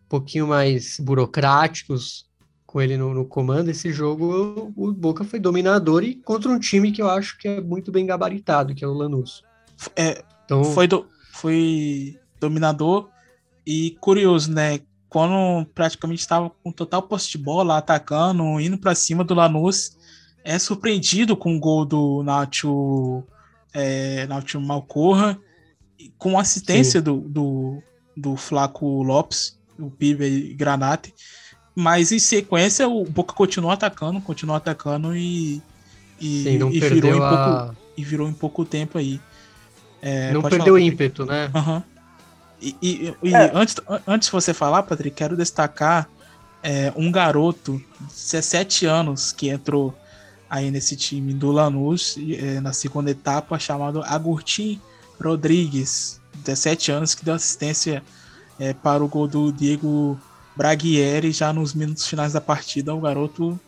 pouquinho mais burocráticos com ele no, no comando. Esse jogo, o Boca foi dominador e contra um time que eu acho que é muito bem gabaritado, que é o Lanús. É, Então, foi, do, foi dominador e curioso, né? Quando praticamente estava com total posse de bola, atacando, indo para cima do Lanús, é surpreendido com o gol do Nacho, é, Nacho Malcorra, com assistência do, do, do Flaco Lopes, o Pibe Granate. Mas em sequência, o Boca continuou atacando, continuou atacando e, e, sim, não e virou, em pouco, a... e virou em pouco tempo aí. É, não perdeu o falar, ímpeto, né? Aham. E, e- e É. antes, an- antes de você falar, Patrick, quero destacar é, um garoto de 17 anos que entrou aí nesse time do Lanús e, é, na segunda etapa, chamado Agustin Rodrigues, 17 anos, que deu assistência é, para o gol do Diego Braguieri já nos minutos finais da partida. O garoto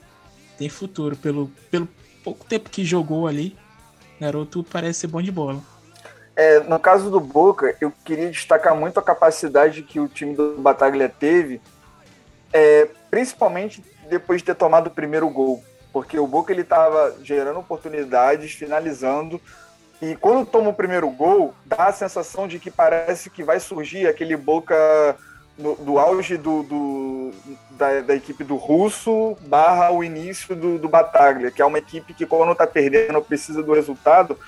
tem futuro, pelo, pelo pouco tempo que jogou ali, o garoto parece ser bom de bola. É, no caso do Boca, eu queria destacar muito a capacidade que o time do Bataglia teve, é, principalmente depois de ter tomado o primeiro gol, porque o Boca ele estava gerando oportunidades, finalizando, e quando toma o primeiro gol, dá a sensação de que parece que vai surgir aquele Boca no- do auge do, do- da, da equipe do Russo barra o início do, do Bataglia, que é uma equipe que quando está perdendo precisa do resultado,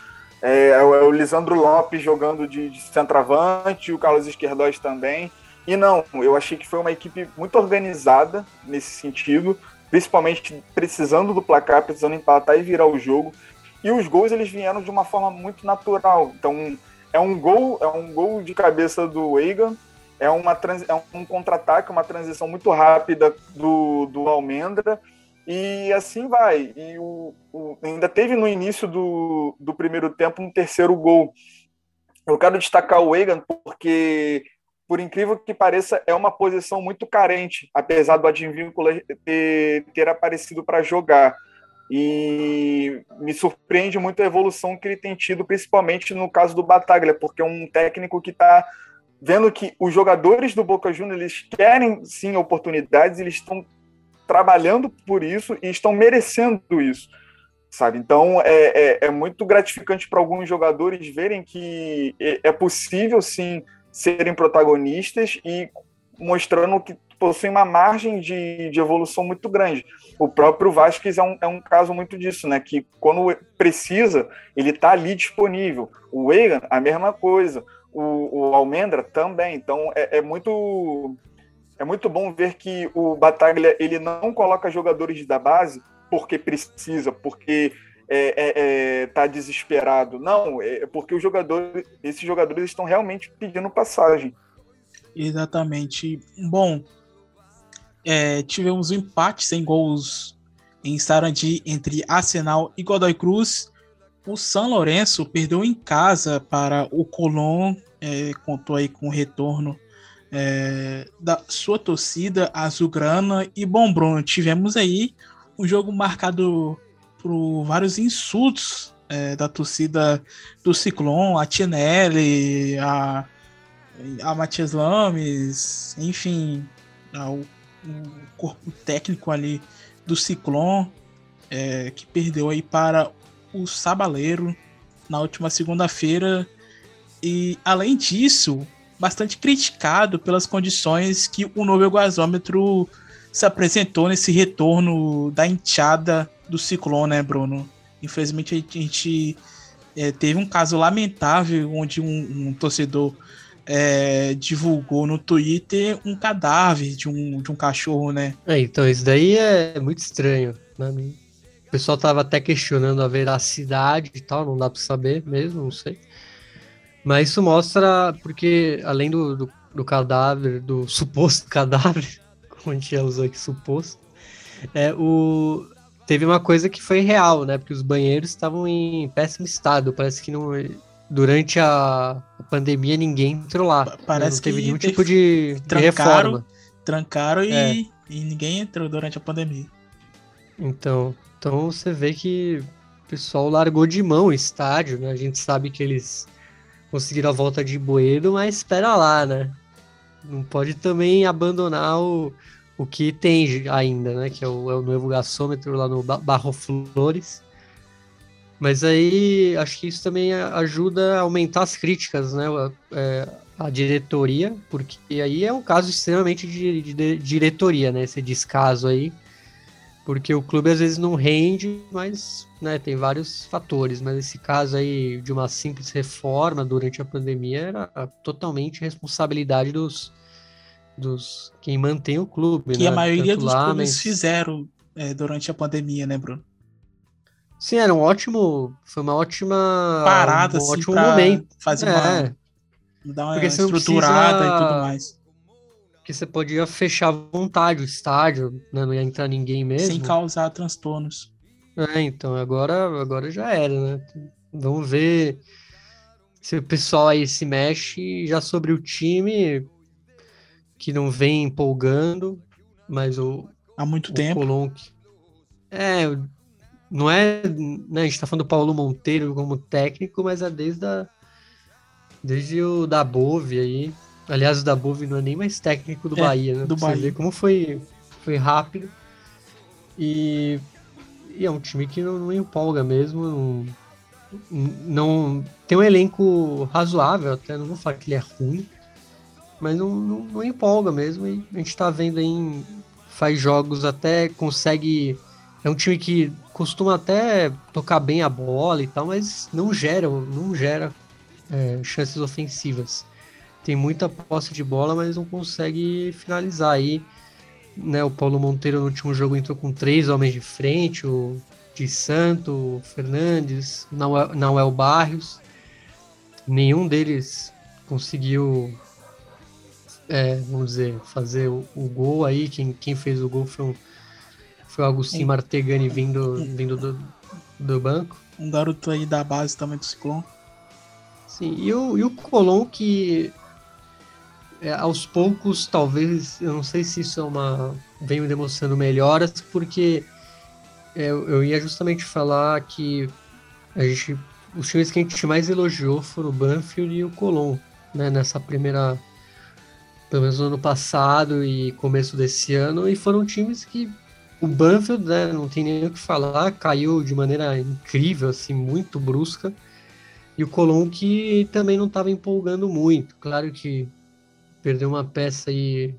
é, é o é o Lisandro Lopes jogando de, de centroavante, o Carlos Esquerdós também. E não, eu achei que foi uma equipe muito organizada nesse sentido, principalmente precisando do placar, precisando empatar e virar o jogo. E os gols eles vieram de uma forma muito natural. Então, é um gol, é um gol de cabeça do Egan, é, uma trans, é um contra-ataque, uma transição muito rápida do, do Almendra, e assim vai. E o, o- ainda teve no início do, do primeiro tempo um terceiro gol. Eu quero destacar o Egan porque, por incrível que pareça, é uma posição muito carente, apesar do Advíncula ter, ter aparecido para jogar. E me surpreende muito a evolução que ele tem tido, principalmente no caso do Bataglia, porque é um técnico que está vendo que os jogadores do Boca Juniors eles querem sim oportunidades, eles estão trabalhando por isso e estão merecendo isso, sabe? Então é, é, é muito gratificante para alguns jogadores verem que é, é possível sim serem protagonistas e mostrando que possuem uma margem de, de evolução muito grande. O próprio Vasquez é um, é um caso muito disso, né? Que quando precisa, ele está ali disponível. O Egan, a mesma coisa. O, o Almendra também. Então é, é muito é muito bom ver que o Bataglia ele não coloca jogadores da base porque precisa, porque é, é, é, tá desesperado. Não, é porque os jogadores, esses jogadores estão realmente pedindo passagem. Exatamente. Bom, é, tivemos um empate sem gols em Sarandi entre Arsenal e Godoy Cruz. O São Lourenço perdeu em casa para o Colón, é, contou aí com o retorno é, da sua torcida azulgrana. E bom, Bruno, tivemos aí um jogo marcado por vários insultos é, da torcida do Ciclone, a Tinelli, a a Matias Lames, enfim, ao, o corpo técnico ali do Ciclone, é, que perdeu aí para o Sabaleiro na última segunda-feira. e além disso, bastante criticado pelas condições que o novo gasômetro se apresentou nesse retorno da enteada do ciclone, né, Bruno? Infelizmente a gente é, teve um caso lamentável onde um, um torcedor é, divulgou no Twitter um cadáver de um, de um cachorro, né? É, então, isso daí é muito estranho. Né? O pessoal tava até questionando a veracidade e tal, não dá para saber mesmo, não sei. Mas isso mostra, porque além do, do, do cadáver, do suposto cadáver, como a gente já usou aqui, suposto, é, o, teve uma coisa que foi real, né? Porque os banheiros estavam em péssimo estado. Parece que não, durante a pandemia ninguém entrou lá. Parece não teve que nenhum tipo de, de trancaram, reforma. Trancaram e, É. e ninguém entrou durante a pandemia. Então, então você vê que o pessoal largou de mão o estádio, né? A gente sabe que eles conseguiram a volta de Boedo, mas espera lá, né? Não pode também abandonar o, o que tem ainda, né? Que é o, é o novo gasômetro lá no Ba- Barro Flores. Mas aí acho que isso também ajuda a aumentar as críticas, né? A, é, a diretoria, porque aí é um caso extremamente de, de- de diretoria, né? Esse descaso aí porque o clube às vezes não rende, mas né, tem vários fatores. Mas esse caso aí de uma simples reforma durante a pandemia era totalmente responsabilidade dos, dos quem mantém o clube. Que né? a maioria Tanto dos lá, clubes mas- fizeram é, durante a pandemia, né, Bruno? Sim, era um ótimo, foi uma ótima Parada, um assim, ótimo momento. fazer É, uma, dar uma Porque estruturada precisa- e tudo mais. que você podia fechar à vontade o estádio, né? não ia entrar ninguém mesmo. Sem causar transtornos. É, então, agora, agora já era, né? Vamos ver se o pessoal aí se mexe já sobre o time que não vem empolgando, mas o, Há muito o tempo. Colom que- É, não é, né, a gente tá falando do Paulo Monteiro como técnico, mas é desde a, desde o da Bove aí. Aliás, o da Bove não é nem mais técnico do É, Bahia, né? do Pra você Bahia. ver como foi, foi rápido. E, e é um time que não, não empolga mesmo. Não, não- tem um elenco razoável, até não vou falar que ele é ruim, mas não, não, não empolga mesmo. E a gente tá vendo aí, faz jogos até consegue. É um time que costuma até tocar bem a bola e tal, mas não gera, não gera é, chances ofensivas. Tem muita posse de bola, mas não consegue finalizar aí. Né, o Paulo Monteiro no último jogo entrou com três homens de frente, o de Santo, o Fernandes, Nauel, Nauel Barrios. Nenhum deles conseguiu, é, vamos dizer, fazer o, o gol aí. Quem, quem fez o gol foi, um, foi o Agostinho Martegani vindo, vindo do, do banco. Um garoto aí da base também do Ciclone. Sim, e o, e o Colom que é, aos poucos, talvez, eu não sei se isso é uma. venho demonstrando melhoras, porque é, eu, eu ia justamente falar que a gente. Os times que a gente mais elogiou foram o Banfield e o Colom, né, nessa primeira. Pelo menos no ano passado e começo desse ano, e foram times que o Banfield, né, não tem nem o que falar, caiu de maneira incrível, assim, muito brusca. E o Colom que também não estava empolgando muito. Claro que perdeu uma peça e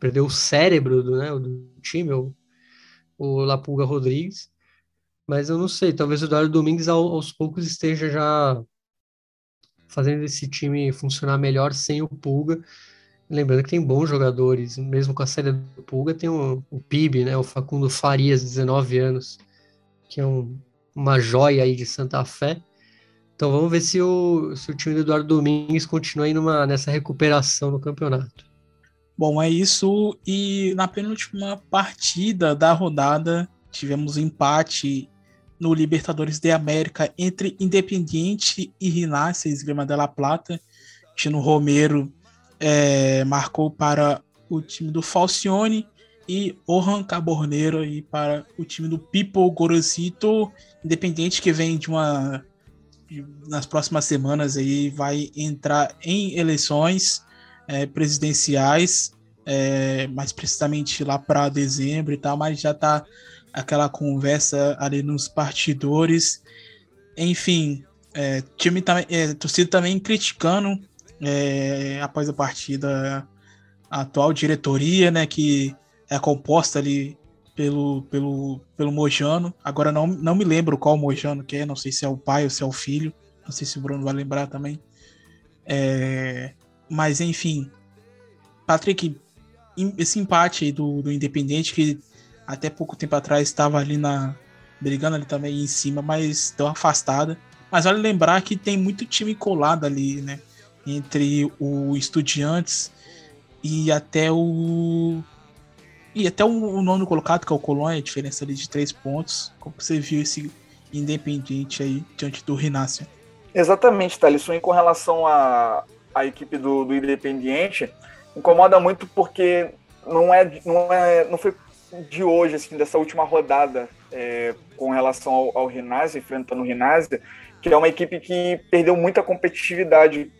perdeu o cérebro do, né, do time, o, o Lapulga Rodrigues. Mas eu não sei, talvez o Eduardo Domingues ao- aos poucos esteja já fazendo esse time funcionar melhor sem o Pulga. Lembrando que tem bons jogadores, mesmo com a série do Pulga, tem o, o PIB, né, o Facundo Farias, 19 anos, que é um, uma joia aí de Santa Fé. Então vamos ver se o, se o time do Eduardo Domingues continua aí numa, nessa recuperação no campeonato. Bom, é isso. E na penúltima partida da rodada, tivemos empate no Libertadores de América entre Independiente e Rinácia, Esgrima de La Plata. Tino Romero é, marcou para o time do Falcione e Orhan Caborneiro aí para o time do People Gorosito, Independente que vem de uma de- nas próximas semanas aí vai entrar em eleições é, presidenciais, é, mais precisamente lá para dezembro e tal, mas já tá aquela conversa ali nos partidores. Enfim, É, time também, é, torcida também criticando é, após a partida a atual diretoria, né, que é composta ali pelo, pelo, pelo Mojano. Agora não, não me lembro qual Mojano que é, não sei se é o pai ou se é o filho, não sei se o Bruno vai lembrar também. É, mas enfim, Patrick, esse empate do, do Independente, que até pouco tempo atrás estava ali na. brigando ali também em cima, mas uma afastada. Mas vale lembrar que tem muito time colado ali, né? Entre o Estudiantes e até o. E até o, nono colocado, que é o Colônia, a diferença ali de três pontos. Como você viu esse Independente aí diante do Rinácio? Exatamente, Thalisson. E com relação à, à equipe do, do Independiente, incomoda muito porque não é, não é, não foi de hoje, assim, dessa última rodada é, com relação ao, ao enfrentando o Rinazzi, que é uma equipe que perdeu muita competitividade.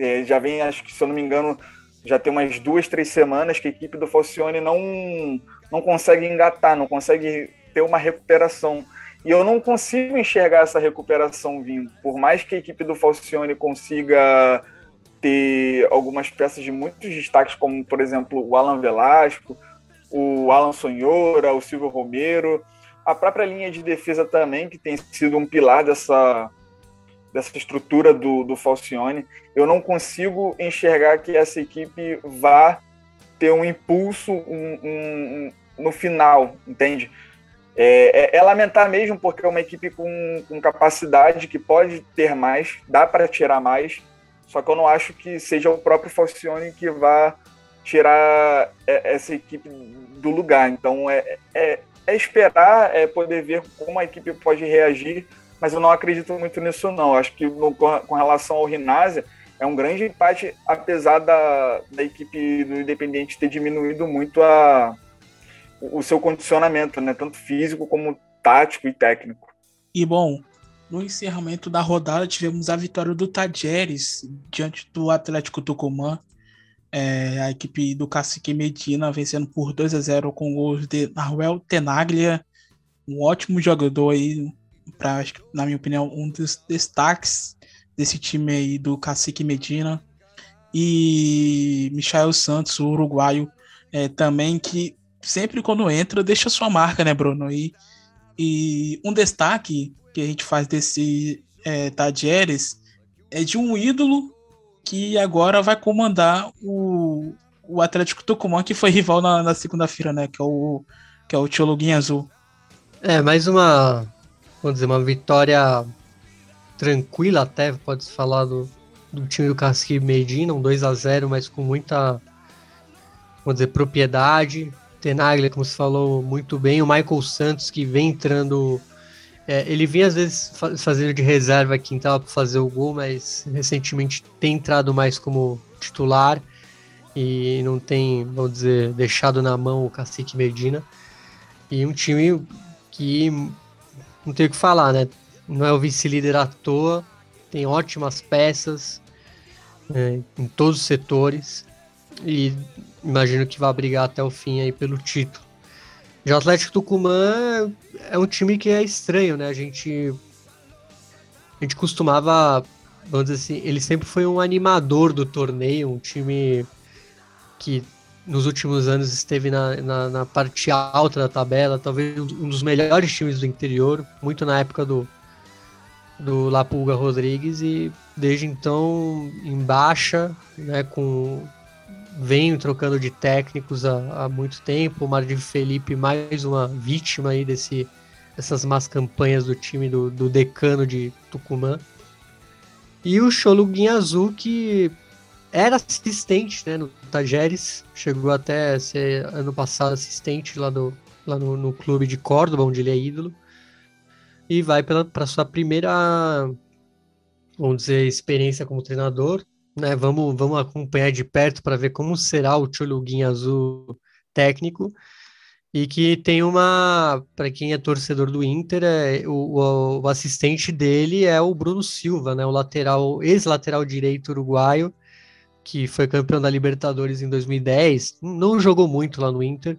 É, já vem, acho que se eu não me engano, já tem umas duas, três semanas que a equipe do Falcione não, não consegue engatar, não consegue ter uma recuperação. E eu não consigo enxergar essa recuperação vindo. Por mais que a equipe do Falcione consiga ter algumas peças de muitos destaques, como, por exemplo, o Alan Velasco, o Alan Sonhora, o Silvio Romero, a própria linha de defesa também, que tem sido um pilar dessa, dessa estrutura do, do Falcione. Eu não consigo enxergar que essa equipe vá ter um impulso um, um, um, no final, entende? É, é, é, lamentar mesmo, porque é uma equipe com, com capacidade que pode ter mais, dá para tirar mais, só que eu não acho que seja o próprio Falcione que vá tirar é, essa equipe do lugar. Então é, é, é, esperar, é poder ver como a equipe pode reagir, mas eu não acredito muito nisso não. Acho que no, com relação ao Rinásia, é um grande empate, apesar da, da equipe do Independente ter diminuído muito a, o seu condicionamento, né? tanto físico como tático e técnico. E bom, no encerramento da rodada, tivemos a vitória do Tajeres diante do Atlético Tucumã. É, a equipe do Cacique Medina vencendo por 2 a 0 com gols de Naruel Tenaglia, um ótimo jogador aí, pra, na minha opinião, um dos destaques desse time aí do Cacique Medina. E Michael Santos, o uruguaio, é, também, que sempre quando entra deixa sua marca, né, Bruno? E, e um destaque que a gente faz desse é, Tadieres é de um ídolo que agora vai comandar o, o Atlético Tucumã, que foi rival na, na segunda-feira, né? Que é o, que é o Tiologuinho Azul. É, mais uma, vamos dizer, uma vitória tranquila até, pode-se falar do, do time do Casque Medina, um 2 a 0 mas com muita, vamos dizer, propriedade. Tenaglia, como se falou muito bem, o Michael Santos, que vem entrando é, ele vinha às vezes fazendo de reserva aqui então para fazer o gol, mas recentemente tem entrado mais como titular e não tem, vamos dizer, deixado na mão o Cacique Medina. E um time que não tem o que falar, né? Não é o vice-líder à toa, tem ótimas peças é, em todos os setores e imagino que vai brigar até o fim aí pelo título. Já o Atlético Tucumã é um time que é estranho, né? A gente a gente costumava, vamos dizer assim, ele sempre foi um animador do torneio, um time que nos últimos anos esteve na, na, na, parte alta da tabela, talvez um dos melhores times do interior, muito na época do, do Lapulga Rodrigues, e desde então em baixa, né, com vem trocando de técnicos há, há muito tempo. O Mardim Felipe, mais uma vítima aí desse, dessas más campanhas do time do, do decano de Tucumã. E o Choluguinha Azul, que era assistente né, no Tajeres, chegou até ser ano passado assistente lá, do, lá no, no clube de Córdoba, onde ele é ídolo. E vai para sua primeira, vamos dizer, experiência como treinador né? Vamos, vamos acompanhar de perto para ver como será o Choluguinho Azul técnico. E que tem uma, para quem é torcedor do Inter, é, o, o, assistente dele é o Bruno Silva, né? O lateral, ex-lateral direito uruguaio, que foi campeão da Libertadores em 2010. Não jogou muito lá no Inter.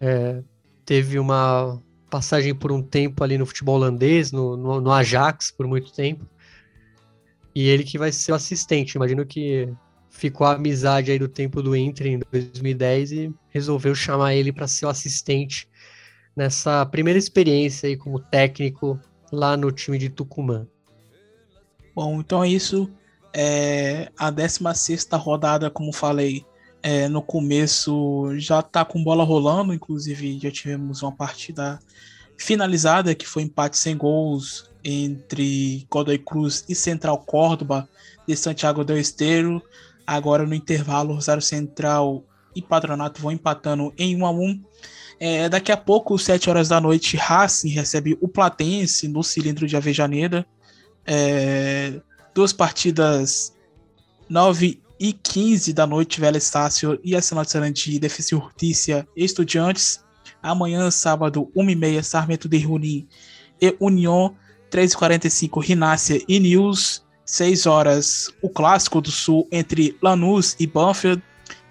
É, teve uma passagem por um tempo ali no futebol holandês, no, no, no Ajax, por muito tempo E ele que vai ser o assistente. Imagino que ficou a amizade aí do tempo do Inter em 2010 e resolveu chamar ele para ser o assistente nessa primeira experiência aí como técnico lá no time de Tucumã. Bom, então é isso. É, a 16 rodada, como falei é, no começo, já está com bola rolando. Inclusive, já tivemos uma partida finalizada que foi empate sem gols entre Godoy Cruz e Central Córdoba de Santiago del Esteiro. Agora no intervalo, Rosário Central e Patronato vão empatando em 1 a 1. É, daqui a pouco, 7 horas da noite, Racing recebe o Platense no cilindro de Avejaneira. É, duas partidas 9 e 15 da noite, Velha Estácio e Arsenal de Sarandi, Defesa e Hortícia Estudiantes. Amanhã, sábado, 1h30, Sarmento de Runi e União. 3h45, Rinácia e News. 6 horas, o Clássico do Sul entre Lanús e Banfield.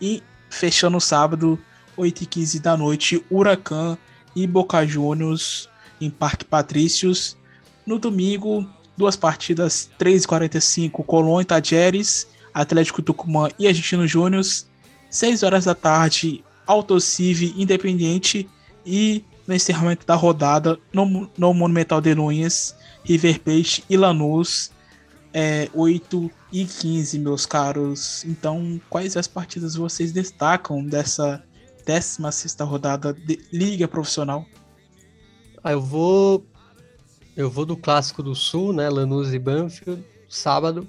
E fechando o sábado, 8h15 da noite, Huracan e Boca Juniors em Parque Patrícios. No domingo, duas partidas, 3h45, Colón e Tajeres, Atlético Tucumã e Argentino Júnior. 6 horas da tarde, Autocive Independiente e no encerramento da rodada, no, no Monumental de Nunes, River Plate e Lanús, é, 8 e 15, meus caros. Então, quais as partidas vocês destacam dessa 16 rodada de Liga Profissional? Ah, eu vou. Eu vou do Clássico do Sul, né? Lanús e Banfield, sábado.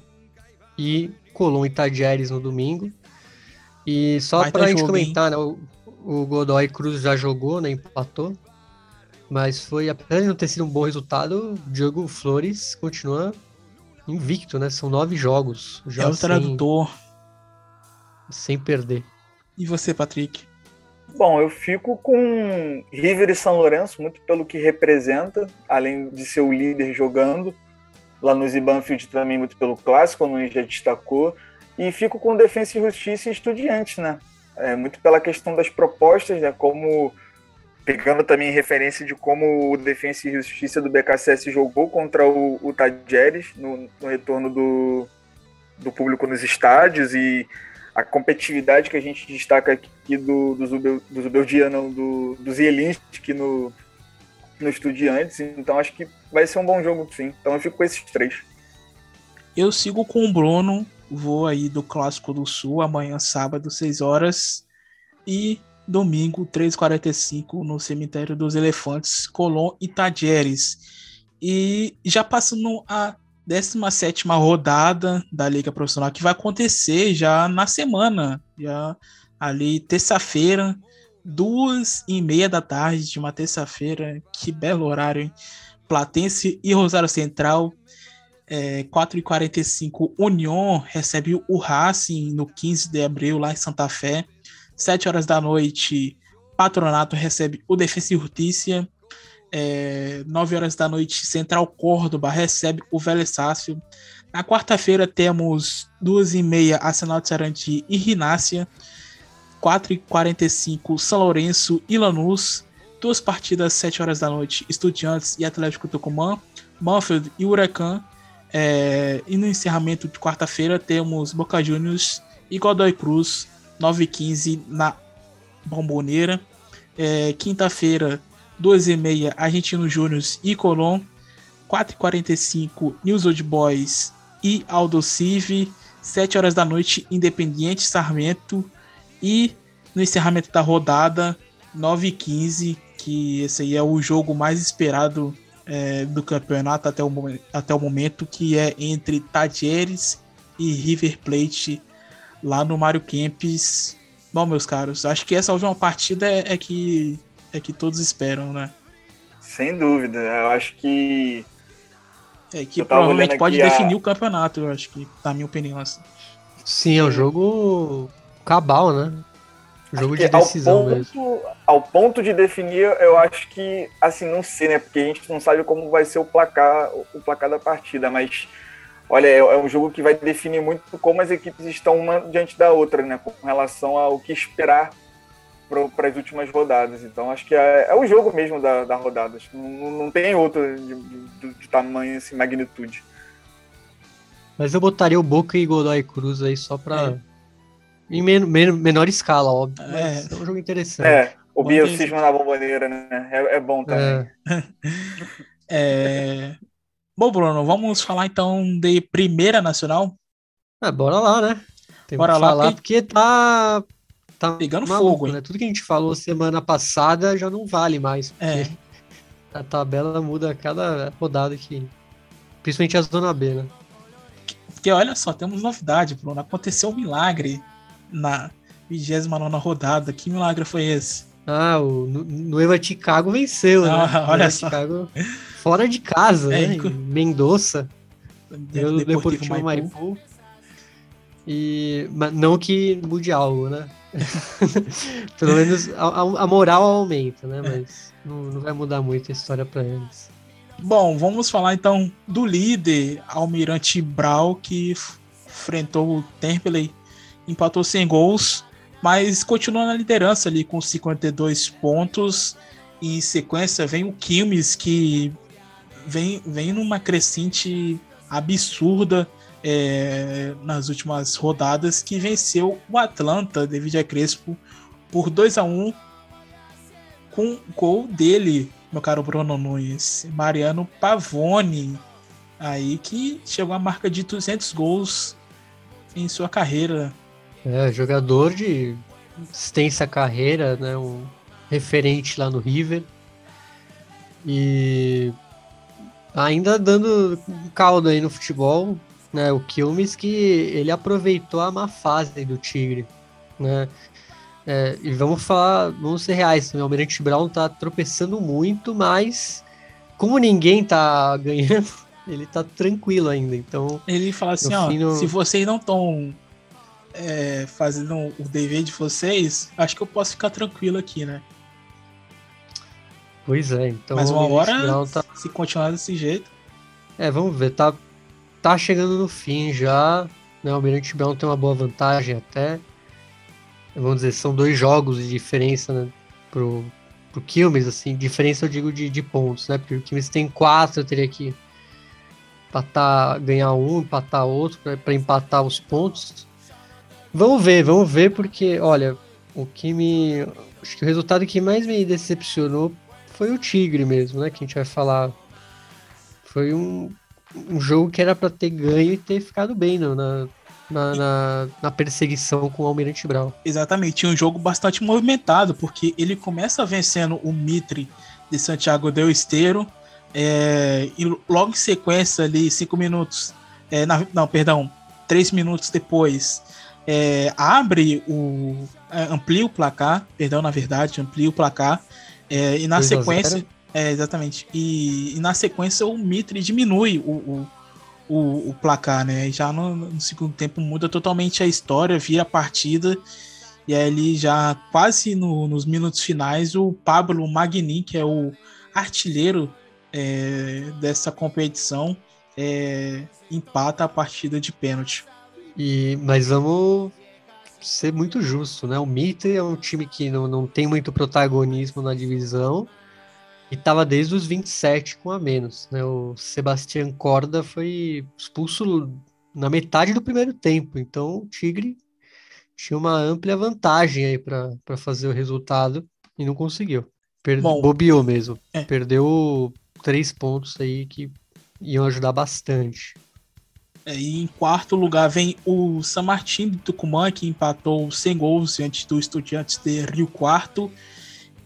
E Colom e Tadieres no domingo. E só para a gente comentar, né? O, o Godoy Cruz já jogou, né? Empatou. Mas foi, apesar de não ter sido um bom resultado, o Diogo Flores continua invicto, né? São nove jogos. Já é o tradutor. Sem, sem perder. E você, Patrick? Bom, eu fico com River e São Lourenço, muito pelo que representa, além de ser o líder jogando. Lá no Zibanfield também muito pelo clássico, a gente já destacou. E fico com Defensa e Justiça e Estudiantes, né? É, muito pela questão das propostas, né? Como pegando também referência de como o Defensa e Justiça do BKSS jogou contra o, o Tajeres no, no retorno do, do público nos estádios e a competitividade que a gente destaca aqui do, do, Zubel, do Zubeldia, do, do Zielinski no, no Estudiantes. Então acho que vai ser um bom jogo, sim. Então eu fico com esses três. Eu sigo com o Bruno, vou aí do Clássico do Sul, amanhã, sábado, 6 horas. E domingo, 3h45, no Cemitério dos Elefantes, Colón e Tajeres. E já passando a 17 rodada da Liga Profissional, que vai acontecer já na semana, já ali terça-feira, duas e meia da tarde de uma terça-feira, que belo horário, hein? Platense e Rosário Central, é, 4h45, União recebe o Racing no 15 de abril, lá em Santa Fé, 7 horas da noite, Patronato recebe o Defensa e Justiça, é, 9 horas da noite, Central Córdoba recebe o Vélez Sácio. Na quarta-feira temos 2 e meia Arsenal de Sarandi e Rinácia. 4 e 45 São Lourenço e Lanús. Duas partidas, 7 horas da noite, Estudiantes e Atlético Tucumã. Manfield e Huracan. É, e no encerramento de quarta-feira temos Boca Juniors e Godoy Cruz, 9 e 15 na Bomboneira. É, Quinta-feira, 2h30, Argentino Júnior e Colón. 4h45, News Old Boys e Aldo Civi. 7 horas da noite, Independiente Sarmento. E no encerramento da rodada, 9h15, que esse aí é o jogo mais esperado é, do campeonato até o, até o momento, que é entre Tadieres e River Plate lá no Mário Kempis. Bom, meus caros, acho que essa última partida é, é que é que todos esperam, né? Sem dúvida. Eu acho que. É que provavelmente pode definir a... o campeonato, eu acho que, na minha opinião. Assim. Sim, é um jogo cabal, né? Jogo de decisão ao ponto, mesmo. Ao ponto de definir, eu acho que, assim, não sei, né? Porque a gente não sabe como vai ser o placar, o placar da partida, mas olha, é, é um jogo que vai definir muito como as equipes estão uma diante da outra, né? Com relação ao que esperar para as últimas rodadas. Então acho que é, é o jogo mesmo da, da rodada. Acho que não, não tem outro de, de, de tamanho, assim, magnitude. Mas eu botaria o Boca e Godoy Cruz aí só pra. É. Em men men menor escala, óbvio. É. Mas é um jogo interessante. É, o biocismo na bomboneira, né? É, é bom também. É. é... Bom, Bruno, vamos falar então de Primeira Nacional? É, bora lá, né? Tem bora que lá, falar porque tá. Tá pegando maluco, fogo, né? Tudo que a gente falou semana passada já não vale mais. É. A tabela muda a cada rodada aqui. Principalmente a Zona B, né? Porque olha só, temos novidade, Bruno. Aconteceu um milagre na 29 rodada. Que milagre foi esse? Ah, o Nueva Chicago venceu, ah, né? Olha só. Chicago fora de casa, é, né? Em Mendoza. Deu o Deportivo Maripu. Maripu. E, mas não que mude algo, né? Pelo menos a, a, moral aumenta, né? Mas não, não vai mudar muito a história para eles. Bom, vamos falar então do líder Almirante Brau, que enfrentou o Temperley, empatou sem gols, mas continua na liderança ali com 52 pontos. E em sequência vem o Quilmes, que vem, vem numa crescente absurda é, nas últimas rodadas, que venceu o Atlanta, David Crespo, por 2 a 1 com gol dele, meu caro Bruno Nunes, Mariano Pavone, aí que chegou à marca de 200 gols em sua carreira. É, jogador de extensa carreira, né, um referente lá no River. E ainda dando caldo aí no futebol, né, o Kilmes que ele aproveitou a má fase do Tigre, né? É, e vamos falar, vamos ser reais, o Almirante Brown tá tropeçando muito, mas como ninguém tá ganhando, ele tá tranquilo ainda. Então. Ele fala assim, ó, no... se vocês não estão é, fazendo o dever de vocês, acho que eu posso ficar tranquilo aqui, né? Pois é, então. Mas uma hora, tá... se continuar desse jeito. É, vamos ver, tá, tá chegando no fim já. Né? O Almirante Brown tem uma boa vantagem até vamos dizer, são dois jogos de diferença né, pro, pro Quilmes, assim, diferença eu digo de, de pontos, né? Porque o Quilmes tem quatro, eu teria que empatar, ganhar um, empatar outro, para empatar os pontos. Vamos ver, vamos ver, porque, olha, o que me. Acho que o resultado que mais me decepcionou foi o Tigre mesmo, né? Que a gente vai falar. Foi um, um jogo que era para ter ganho e ter ficado bem no, na, na, na, na, perseguição com o Almirante Brown. Exatamente, tinha um jogo bastante movimentado, porque ele começa vencendo o Mitre de Santiago del Esteiro, é, e logo em sequência, ali, cinco minutos, é, na, não, perdão, três minutos depois, é, abre o. É, amplia o placar, perdão, na verdade, amplia o placar, é, e na sequência. É, exatamente. E, e, na sequência o Mitre diminui o, o o, o placar, né? Já no, no, segundo tempo muda totalmente a história, vira a partida. E ele já quase no, nos minutos finais, o Pablo Magnin, que é o artilheiro é, dessa competição, é, empata a partida de pênalti. E, mas vamos ser muito justo, né? O Mitre é um time que não, não tem muito protagonismo na divisão, e estava desde os 27 com a menos. Né? O Sebastião Corda foi expulso na metade do primeiro tempo, então o Tigre tinha uma ampla vantagem aí para fazer o resultado e não conseguiu. Per Bom, bobeou mesmo. É. Perdeu três pontos aí que iam ajudar bastante. É, e em quarto lugar vem o San Martín de Tucumã, que empatou sem gols diante do Estudiantes de Rio Quarto.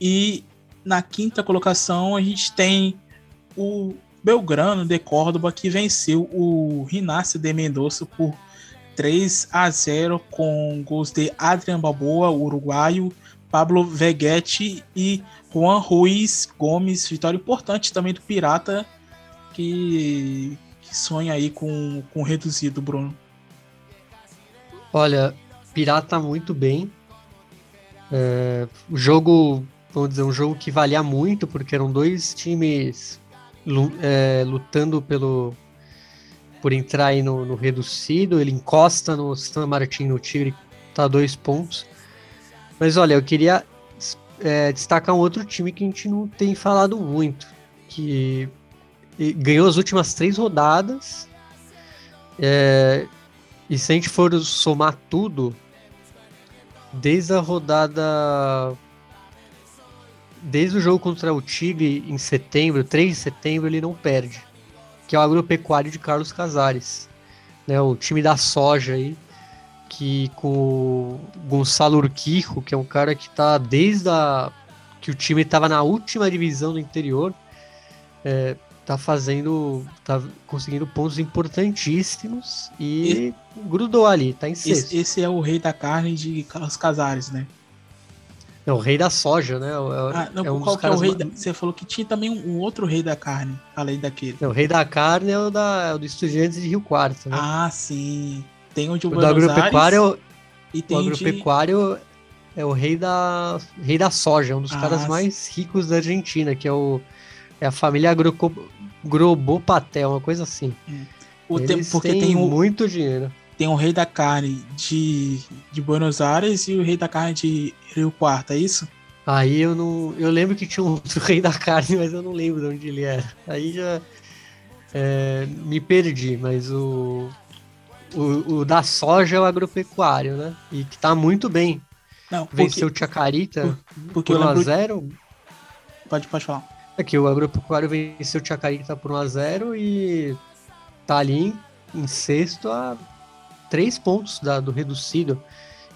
E na quinta colocação, a gente tem o Belgrano de Córdoba, que venceu o Rinácio de Mendoza por 3 a 0 com gols de Adrian Balboa, uruguaio, Pablo Veguete e Juan Ruiz Gomes. Vitória importante também do Pirata, que, que sonha aí com, com reduzido, Bruno. Olha, Pirata muito bem. É, o jogo vamos dizer, um jogo que valia muito, porque eram dois times é, lutando pelo por entrar aí no, no, reducido. Ele encosta no San Martin, no Tigre, tá dois pontos. Mas olha, eu queria é, destacar um outro time que a gente não tem falado muito, que ganhou as últimas três rodadas É, e se a gente for somar tudo, desde a rodada. Desde o jogo contra o Tigre em setembro, 3 de setembro, ele não perde. Que é o agropecuário de Carlos Casares. Né, o time da soja aí, que com o Gonçalo Urquijo, que é um cara que tá desde a, que o time estava na última divisão do interior, é, tá fazendo, tá conseguindo pontos importantíssimos e, e grudou ali, tá em sexto. Esse, esse, é o rei da carne de Carlos Casares, né? É o rei da soja, né? É, ah, não, é um qual que é o rei da... Você falou que tinha também um, um, outro rei da carne, além daquele. Não, o rei da carne é o, da, é o do Estudiantes de Rio Quarto, né? Ah, sim. Tem onde o, o do agropecuário e tem o agropecuário de... é o rei da rei da soja, um dos ah, caras mais ricos da Argentina, que é o é a família Agroco... Grobopatel, uma coisa assim. Hum. O Eles porque tem o, muito dinheiro. Tem o rei da carne de, de Buenos Aires e o rei da carne de Rio Quarto, é isso? Aí eu não. Eu lembro que tinha um outro rei da carne, mas eu não lembro de onde ele era. Aí já é, me perdi, mas o, o, o, da soja é o agropecuário, né? E que tá muito bem. Não, porque, Venceu o Chacarita por, por 1x0. Pode, pode falar. É o Agropecuário venceu o Chacarita por 1x0 e tá ali em, sexto a três pontos da, do reducido.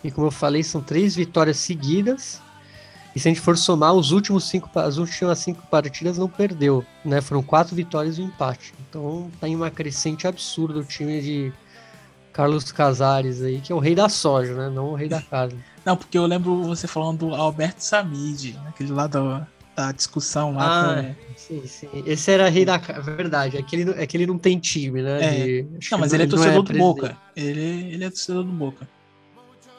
E como eu falei, são três vitórias seguidas. E se a gente for somar, os últimos cinco, as últimas cinco partidas não perdeu, né? Foram quatro vitórias e um empate. Então tá em uma crescente absurda o time de Carlos Casares aí, que é o rei da soja, né? Não o rei da carne. Não, porque eu lembro você falando do Alberto Samid, aquele lá do, da discussão lá. Ah, sim, sim. Esse era rei da. Verdade, é que ele, é que ele não tem time, né? É. De... Não, mas ele é torcedor é do Boca. Ele, ele é torcedor do Boca.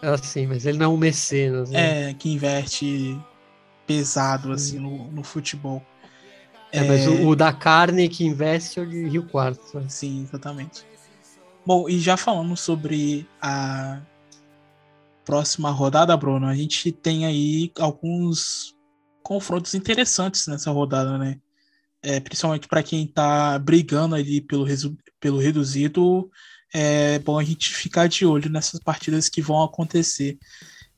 Ah, sim, mas ele não é um mecenas. Né? É, que investe pesado, assim, no, no futebol. É, é, mas o, o, da carne que investe é o de Rio Quarto. Né? Sim, exatamente. Bom, e já falando sobre a próxima rodada, Bruno, a gente tem aí alguns confrontos interessantes nessa rodada, né? É, principalmente para quem está brigando ali pelo, pelo reduzido, é bom a gente ficar de olho nessas partidas que vão acontecer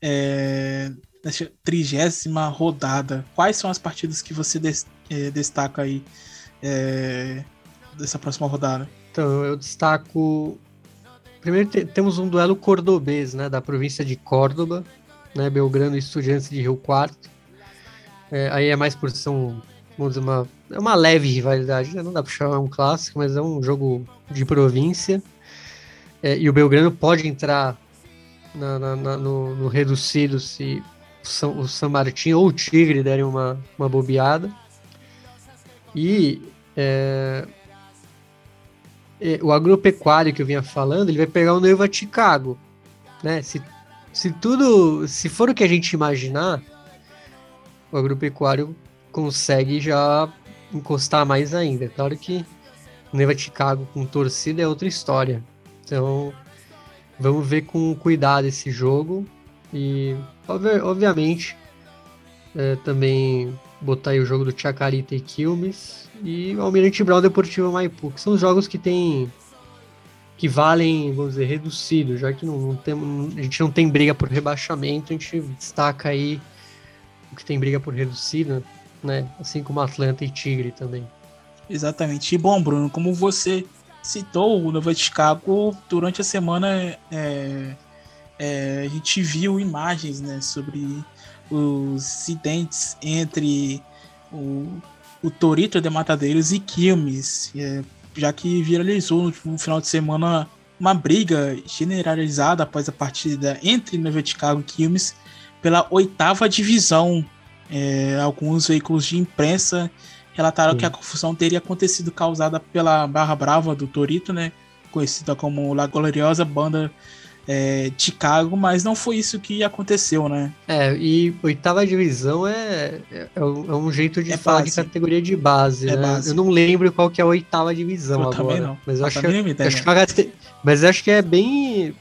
é, nessa trigésima rodada. Quais são as partidas que você des, é, destaca aí é, dessa próxima rodada? Então, eu destaco. Primeiro temos um duelo cordobês, né, da província de Córdoba, né, Belgrano e Estudiantes de Rio Quarto. É, aí é mais por ser um, vamos dizer, uma, é uma leve rivalidade, né? não dá para chamar um clássico, mas é um jogo de província. É, e o Belgrano pode entrar na, na, na, no, no, reducido se o São, o ou o Tigre derem uma, uma bobeada. E é, é, o agropecuário que eu vinha falando, ele vai pegar o Noiva Chicago. Né? Se, se tudo, se for o que a gente imaginar, o agropecuário consegue já encostar mais ainda. Claro que Neva Chicago com torcida é outra história. Então, vamos ver com cuidado esse jogo e, obviamente, é, também botar aí o jogo do Chacarita e Quilmes e o Almirante Brown Deportivo Maipu, que são jogos que tem que valem, vamos dizer, reduzido, já que não, não tem, a gente não tem briga por rebaixamento, a gente destaca aí que tem briga por reducida, né? Assim como Atlanta e Tigre também. Exatamente. E bom, Bruno, como você citou o Nova Chicago, durante a semana é, é, a gente viu imagens né, sobre os incidentes entre o, o Torito de Matadeiros e Quilmes, é, já que viralizou no final de semana uma briga generalizada após a partida entre Nova Chicago e Quilmes pela oitava divisão. É, alguns veículos de imprensa relataram Sim. que a confusão teria acontecido causada pela Barra Brava do Torito, né? Conhecida como La Gloriosa Banda é, Chicago, mas não foi isso que aconteceu, né? É, e oitava divisão é, é, é um jeito de é falar base. de categoria de base, é né? Base. Eu não lembro qual que é a oitava divisão eu agora. Também não. Mas eu acho, que, é, acho que, mas acho que é bem.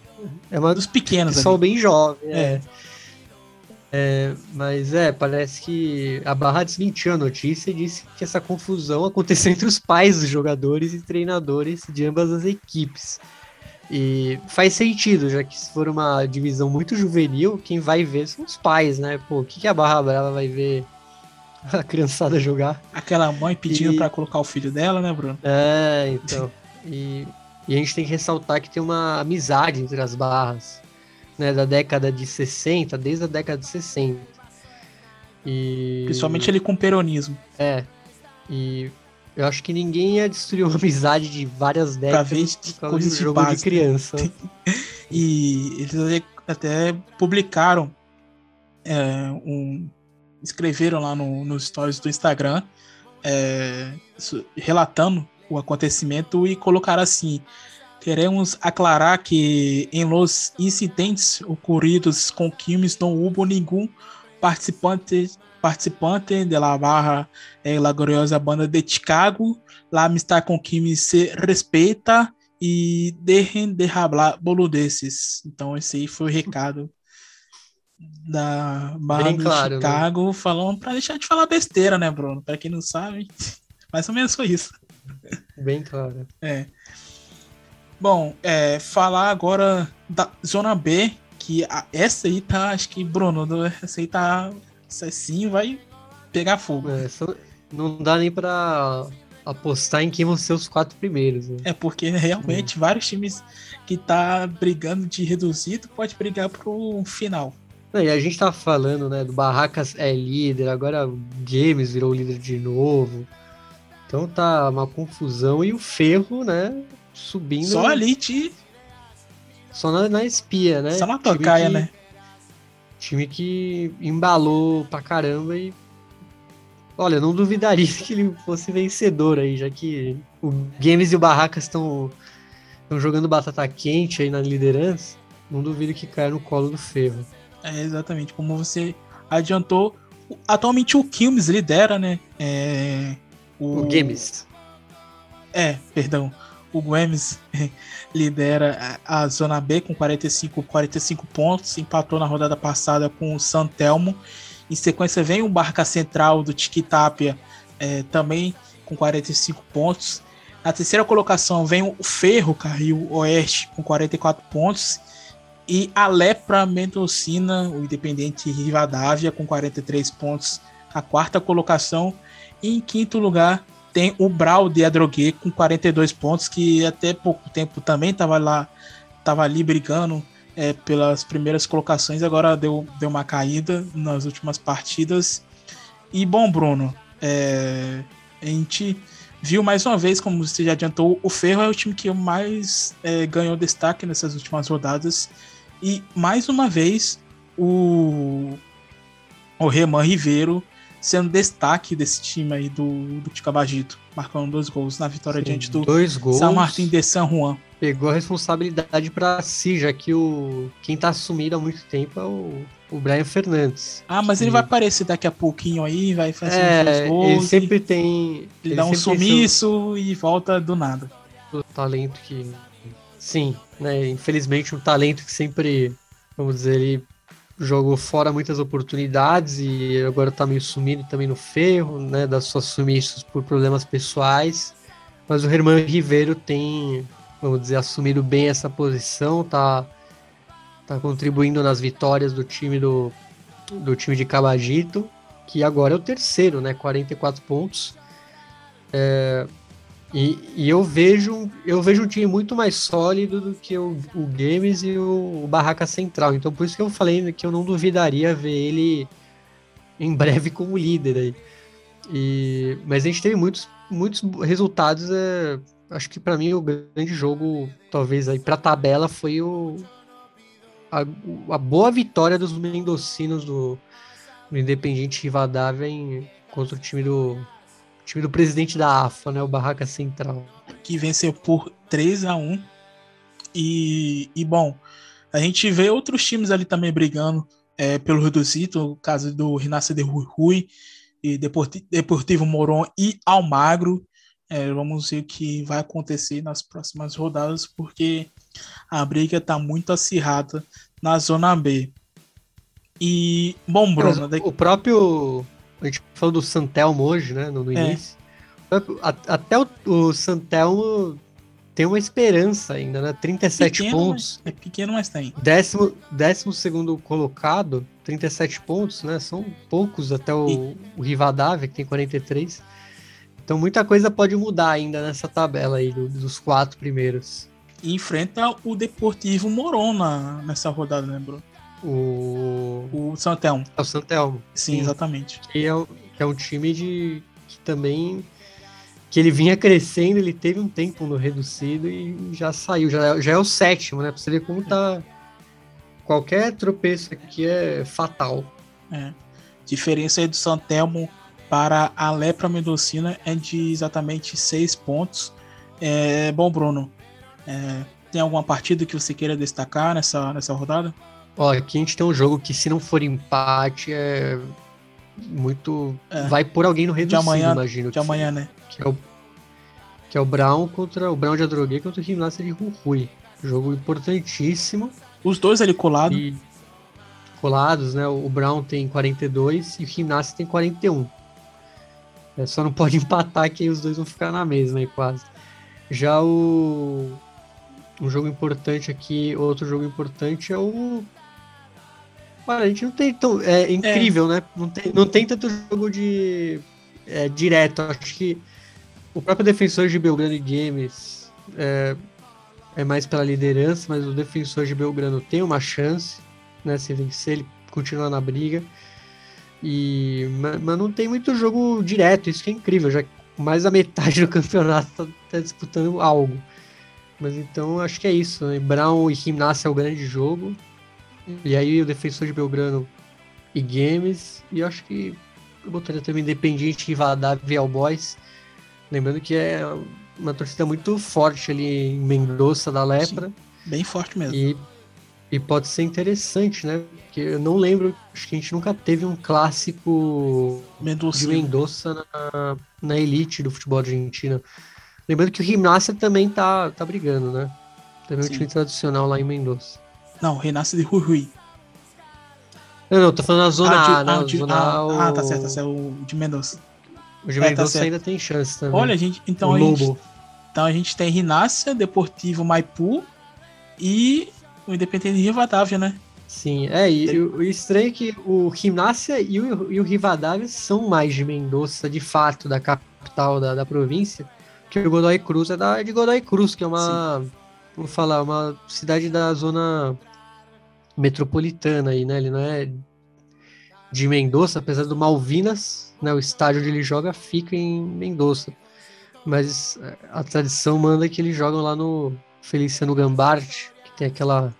É uma dos pequenos. Pessoal bem jovem. É. é. Mas é, parece que a Barra desmentiu a notícia e disse que essa confusão aconteceu entre os pais dos jogadores e treinadores de ambas as equipes. E faz sentido, já que se for uma divisão muito juvenil, quem vai ver são os pais, né? Pô, o que, que a Barra Brava vai ver a criançada jogar? Aquela mãe pedindo e... para colocar o filho dela, né, Bruno? É, então. e, e a gente tem que ressaltar que tem uma amizade entre as barras, né? Da década de 60, desde a década de 60. E... Principalmente ele com o peronismo. É. E eu acho que ninguém ia destruir uma amizade de várias décadas pra ver por causa de jogo de, de criança. e eles até publicaram é, um, escreveram lá no, nos stories do Instagram é, relatando o acontecimento e colocaram assim queremos aclarar que em los incidentes ocorridos com Quilmes não houve nenhum participante participante de la barra é, la gloriosa banda de Chicago. La amistad com Kimi se respeita e derrem de hablar boludeces. Então esse aí foi o recado da barra Bem de claro, né? Chicago, né? falando para deixar de falar besteira, né, Bruno? Para quem não sabe, mais ou menos foi isso. Bem claro. É. Bom, é, falar agora da Zona B, que a, essa aí tá, acho que, Bruno, essa aí tá assim vai pegar fogo. É, não dá nem pra apostar em quem vão ser os quatro primeiros. Né? É porque realmente vários times que tá brigando de reduzido pode brigar pro final. Não, e a gente tá falando, né, do Barracas é líder, agora o James virou líder de novo. Então tá uma confusão e o Ferro, né, subindo. Só ali de... Só na, na espia, né? Só na tocaia, que... né? Time que embalou pra caramba e. Olha, não duvidaria que ele fosse vencedor aí, já que o Games e o Barracas estão jogando batata quente aí na liderança. Não duvido que caia no colo do ferro. É, exatamente. Como você adiantou, atualmente o Kilmes lidera, né? É, o... o Games. É, perdão o Guemes lidera a zona B com 45, 45 pontos, empatou na rodada passada com o Santelmo. Em sequência vem o Barca Central do Tiquitapia, é, também com 45 pontos. Na terceira colocação vem o Ferro Carril Oeste com 44 pontos. E a Lepra Mendocina, o Independente Rivadavia, com 43 pontos. A quarta colocação. E em quinto lugar, tem o Brau de Adrogué com 42 pontos, que até pouco tempo também estava lá, estava ali brigando é, pelas primeiras colocações, agora deu, deu uma caída nas últimas partidas. E bom, Bruno, é, a gente viu mais uma vez, como você já adiantou, o Ferro é o time que mais é, ganhou destaque nessas últimas rodadas. E mais uma vez, o, o Reman Ribeiro sendo destaque desse time aí do, do Ticabagito, marcando dois gols na vitória Sim, diante do dois gols, São Martin de San Juan. Pegou a responsabilidade para si, já que o quem tá assumido há muito tempo é o, o Brian Fernandes. Ah, mas ele vai aparecer daqui a pouquinho aí, vai fazer é, gols. Ele sempre tem. Ele, ele dá um sumiço seu... e volta do nada. O talento que. Sim, né? Infelizmente, um talento que sempre, vamos dizer, ele jogou fora muitas oportunidades e agora tá meio sumido também no ferro, né, das suas sumiços por problemas pessoais. Mas o Herman Ribeiro tem, vamos dizer, assumido bem essa posição, tá tá contribuindo nas vitórias do time do, do time de Cabagito, que agora é o terceiro, né, 44 pontos. É, e, e, eu vejo eu vejo um time muito mais sólido do que o, o Games e o, o, Barraca Central. Então por isso que eu falei que eu não duvidaria ver ele em breve como líder aí. E, mas a gente teve muitos, muitos resultados. É, acho que para mim o grande jogo, talvez aí para tabela, foi o, a, a, boa vitória dos mendocinos do, do Independiente Rivadavia em, contra o time do time do presidente da AFA, né, o Barraca Central. Que venceu por 3 a 1 e, e bom, a gente vê outros times ali também brigando é, pelo reduzido, o caso do Renascer de Rui Rui, e Deportivo Moron e Almagro. É, vamos ver o que vai acontecer nas próximas rodadas, porque a briga está muito acirrada na Zona B. E, bom, Bruno. O próprio a gente falou do Santelmo hoje, né? No, no é. início. Até o, o Santelmo tem uma esperança ainda, né? 37 Pequeno, pontos. É pequeno, mas tem. Décimo, décimo segundo colocado, 37 pontos, né? São poucos até o, o Rivadavia, que tem 43. Então muita coisa pode mudar ainda nessa tabela aí do- dos quatro primeiros. E enfrenta o Deportivo Moron na, nessa rodada, né, Bruno? O, O Santelmo. é o Santelmo, Sim, Sim. exatamente. que é, que é um time de que também que ele vinha crescendo, ele teve um tempo no reducido e já saiu, já, é- já é o sétimo, né? Pra você ver como tá. Qualquer tropeço aqui é fatal. É. Diferença aí do Santelmo para a Lepra Mendocina é de exatamente seis pontos. É, bom, Bruno, é, tem alguma partida que você queira destacar nessa, nessa rodada? Ó, aqui a gente tem um jogo que se não for empate é muito. É. Vai por alguém no reducido, amanhã- imagino. De amanhã, né? Que é o, que é o Brown contra o Brown de Adrogué contra o Gimnasia de Jujuy. Jogo importantíssimo. Os dois ali colados. E colados, né? O Brown tem 42 e o Gimnasia tem 41. É, só não pode empatar que aí os dois vão ficar na mesma aí quase. Já o um jogo importante aqui, outro jogo importante é o Cara, a gente não tem tão. É incrível, né? Não tem, não tem tanto jogo de. É, direto. Acho que o próprio defensor de Belgrano e Games é, é mais pela liderança, mas o defensor de Belgrano tem uma chance, né? Se vencer, ele continua na briga. E, mas, mas não tem muito jogo direto, isso que é incrível, já que mais da metade do campeonato tá, tá disputando algo. Mas então acho que é isso, né? Brown e Gimnasia é o grande jogo. E aí o defensor de Belgrano e Games. E eu acho que eu botaria também Independiente e Vadavia All Boys. Lembrando que é uma torcida muito forte ali em Mendoza da Lepra. Bem forte mesmo. E, e pode ser interessante, né? Porque eu não lembro, acho que a gente nunca teve um clássico de Mendocino. Mendoza na, na elite do futebol argentino. Lembrando que o Gimnasia também tá, tá brigando, né? Também é um Sim. time tradicional lá em Mendoza. Não, Renasce de Rui. Não, não, tô falando na zona ah, de- A, né? ah, O de- zona ah, A, o, ah, tá certo, tá certo. O de Mendonça. O de É, tá certo. ainda tem chance também. Olha, gente, então o a gente, Lobo. então a gente tem Rinácia, Deportivo Maipu e o Independente de Rivadavia, né? Sim, é, e, o o estranho é que o Gimnasia e o, e o Rivadavia são mais de Mendoza, de fato, da capital da, da província, que o Godoy Cruz é da, de Godoy Cruz, que é uma, vamos falar, uma cidade da zona metropolitana aí, né? Ele não é de Mendoza, apesar do Malvinas, né? O estádio onde ele joga fica em Mendoza. Mas é, a tradição manda que eles jogam lá no Feliciano Gambarte, que tem aquela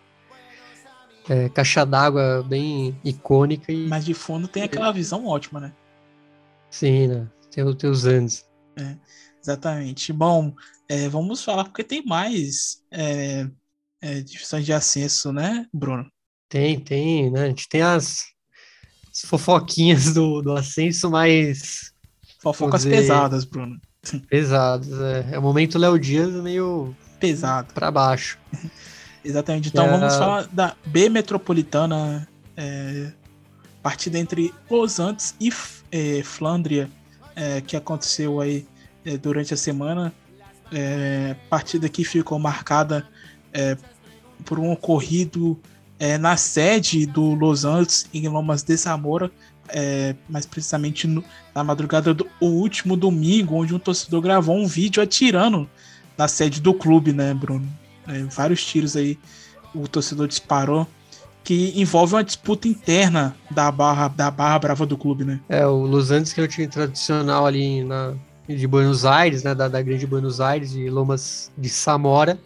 é, caixa d'água bem icônica e Mas de fundo tem aquela visão ótima, né? sim, né? Tem os teus anos. Exatamente. Bom, é, vamos falar porque tem mais é, é, de acesso, né, Bruno? Tem, tem, né? A gente tem as, as fofoquinhas do, do ascenso mais Fofocas dizer- pesadas, Bruno. pesadas. É, é o momento Léo Dias meio Pesado. pra baixo. Exatamente. Então vamos falar da B Metropolitana, é, partida entre Los Andes e é, Flandria, é, que aconteceu aí é, durante a semana. É, partida que ficou marcada é, por um ocorrido é, na sede do Los Andes, em Lomas de Zamora, é, mais precisamente no- na madrugada do último domingo, onde um torcedor gravou um vídeo atirando na sede do clube, né, Bruno? É, vários tiros aí o torcedor disparou que envolve uma disputa interna da barra da barra brava do clube, né? É, o Los Andes, que é o time tradicional ali na, de Buenos Aires, né? Da, da grande Buenos Aires, de Lomas de Samora.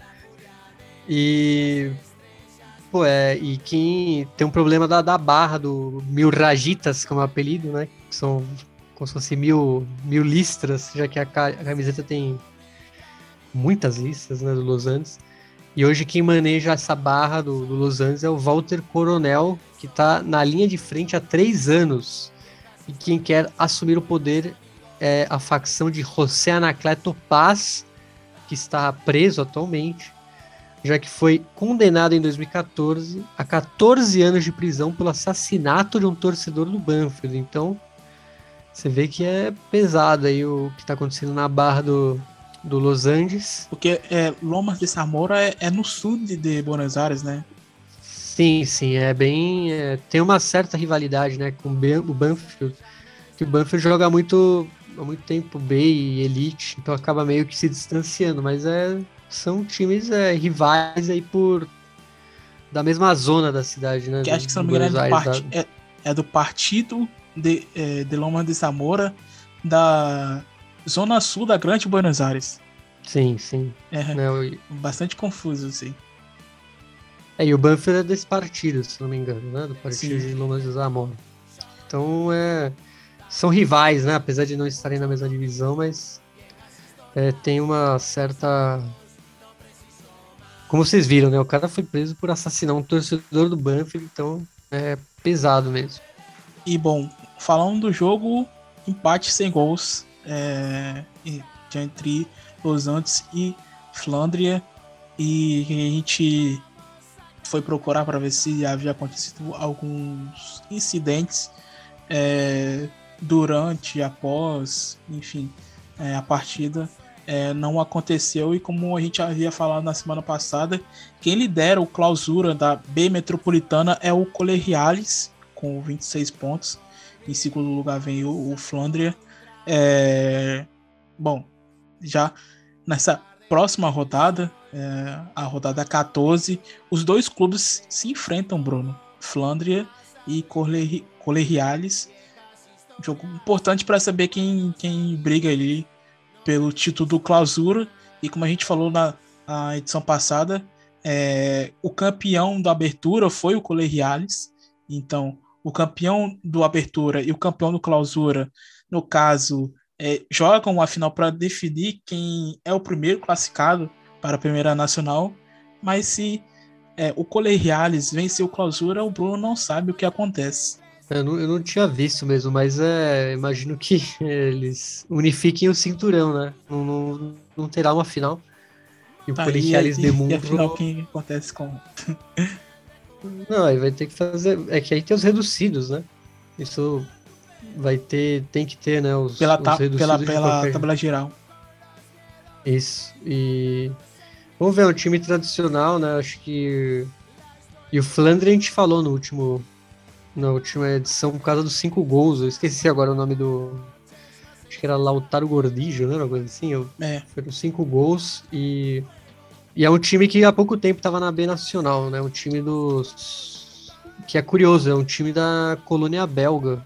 E. Pô, é, e quem tem um problema da, da barra do Mil Rajitas, como é o apelido, né? Que são como se fosse mil, mil listras, já que a, ca- a camiseta tem muitas listas, né? Do Los Andes. E hoje quem maneja essa barra do, do Los Andes é o Walter Coronel, que está na linha de frente há três anos. E quem quer assumir o poder é a facção de José Anacleto Paz, que está preso atualmente, já que foi condenado em 2014 a 14 anos de prisão pelo assassinato de um torcedor do Banfield. Então, você vê que é pesado aí o que está acontecendo na barra do, do Los Andes. Porque é, Lomas de Zamora é, é no sul de, de, Buenos Aires, né? Sim, sim, é bem. É, tem uma certa rivalidade, né, com o Banfield. Que o Banfield joga muito há muito tempo B e Elite, então acaba meio que se distanciando, mas é, são times é, rivais aí por da mesma zona da cidade, né? Que acho que se não me engano é do, part... é, é do partido de, é, de Loma de Zamora da zona sul da Grande Buenos Aires. Sim, sim. É, é bastante confuso, assim. É, e o Banfield é desse partido, se não me engano, né? Do partido sim. de Lomas de Zamora. Então, é, são rivais, né? Apesar de não estarem na mesma divisão, mas é, tem uma certa. Como vocês viram, né? O cara foi preso por assassinar um torcedor do Banfield, então é pesado mesmo. E bom, falando do jogo, empate sem gols é, entre Los Andes e Flandria. E a gente foi procurar para ver se havia acontecido alguns incidentes é, durante, após, enfim, é, a partida. É, não aconteceu e como a gente havia falado na semana passada, quem lidera o clausura da B Metropolitana é o Colegiales, com 26 pontos. Em segundo lugar vem o, o Flandria. É, bom, já nessa próxima rodada, é, a rodada 14, os dois clubes se enfrentam, Bruno. Flandria e Colegiales. Jogo importante para saber quem, quem briga ali pelo título do clausura. E como a gente falou na, na edição passada, é, o campeão da abertura foi o Colegiales. Então, o campeão do abertura e o campeão do clausura, no caso, é, jogam a final para definir quem é o primeiro classificado para a primeira nacional. Mas se é, o Colegiales vencer o clausura, o Bruno não sabe o que acontece. Eu não, eu não tinha visto mesmo, mas é, imagino que eles unifiquem o cinturão, né? Não, não, não terá uma final. E o tá, Colegiales de Mundo. E afinal, quem acontece com. não, aí vai ter que fazer. É que aí tem os reduzidos, né? Isso vai ter. Tem que ter, né? Os, pela ta, os pela, pela tabela geral. Isso. E. Vamos ver, é um time tradicional, né? Acho que. E o Flandre a gente falou no último na última edição por causa dos cinco gols. Eu esqueci agora o nome do. Acho que era Lautaro Gordijo, né? Uma coisa assim. Eu... É. Foram cinco gols e. E é um time que há pouco tempo estava na B Nacional, né? Um time dos. Que é curioso, é um time da colônia belga,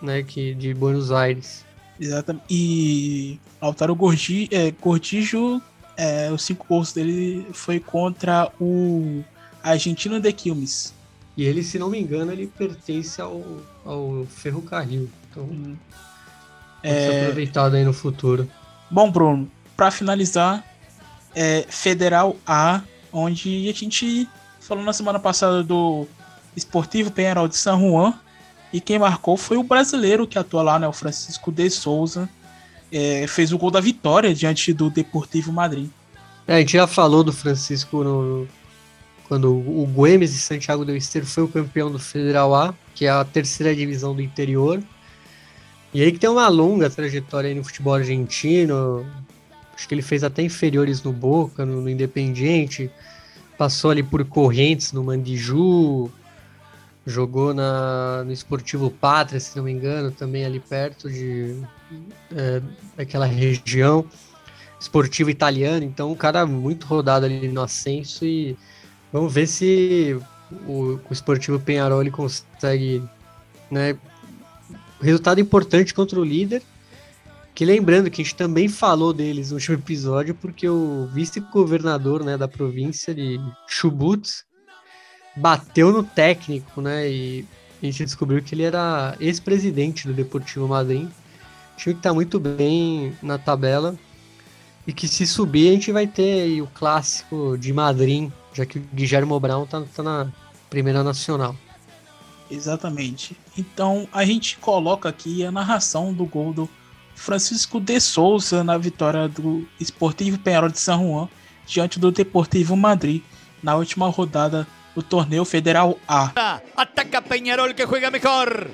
né? Que, de Buenos Aires. Exatamente. E Lautaro Gordi, é, Gordijo, é, os cinco gols dele foi contra o Argentino de Quilmes. E ele, se não me engano, ele pertence ao, ao ferrocarril. Então, hum. pode é... ser aproveitado aí no futuro. Bom, Bruno, para finalizar, é Federal A, onde a gente falou na semana passada do Esportivo Penharol de San Juan, e quem marcou foi o brasileiro que atua lá, né, o Francisco de Souza, é, fez o gol da vitória diante do Deportivo Madrid. É, a gente já falou do Francisco no, quando o Güemes de Santiago del Esteiro foi o campeão do Federal A, que é a terceira divisão do interior. E aí que tem uma longa trajetória no futebol argentino. Acho que ele fez até inferiores no Boca, no, no Independiente. Passou ali por Correntes no Mandiju. Jogou na, no Esportivo Pátria, se não me engano, também ali perto de é, daquela região. Esportivo italiano, então um cara muito rodado ali no ascenso e Vamos ver se o, o Esportivo Penharol consegue, né, resultado importante contra o líder. Que lembrando que a gente também falou deles no último episódio, porque o vice-governador né, da província de Chubut bateu no técnico, né? E a gente descobriu que ele era ex-presidente do Deportivo Madrid. Time que está muito bem na tabela. E que se subir a gente vai ter o clássico de Madrid já que o Guilherme Brown tá, tá na primeira nacional. Exatamente. Então a gente coloca aqui a narração do gol do Francisco de Souza na vitória do Esportivo Penharol de San Juan diante do Deportivo Madrid na última rodada do torneio Federal A. Ataca Peñarol que juega mejor.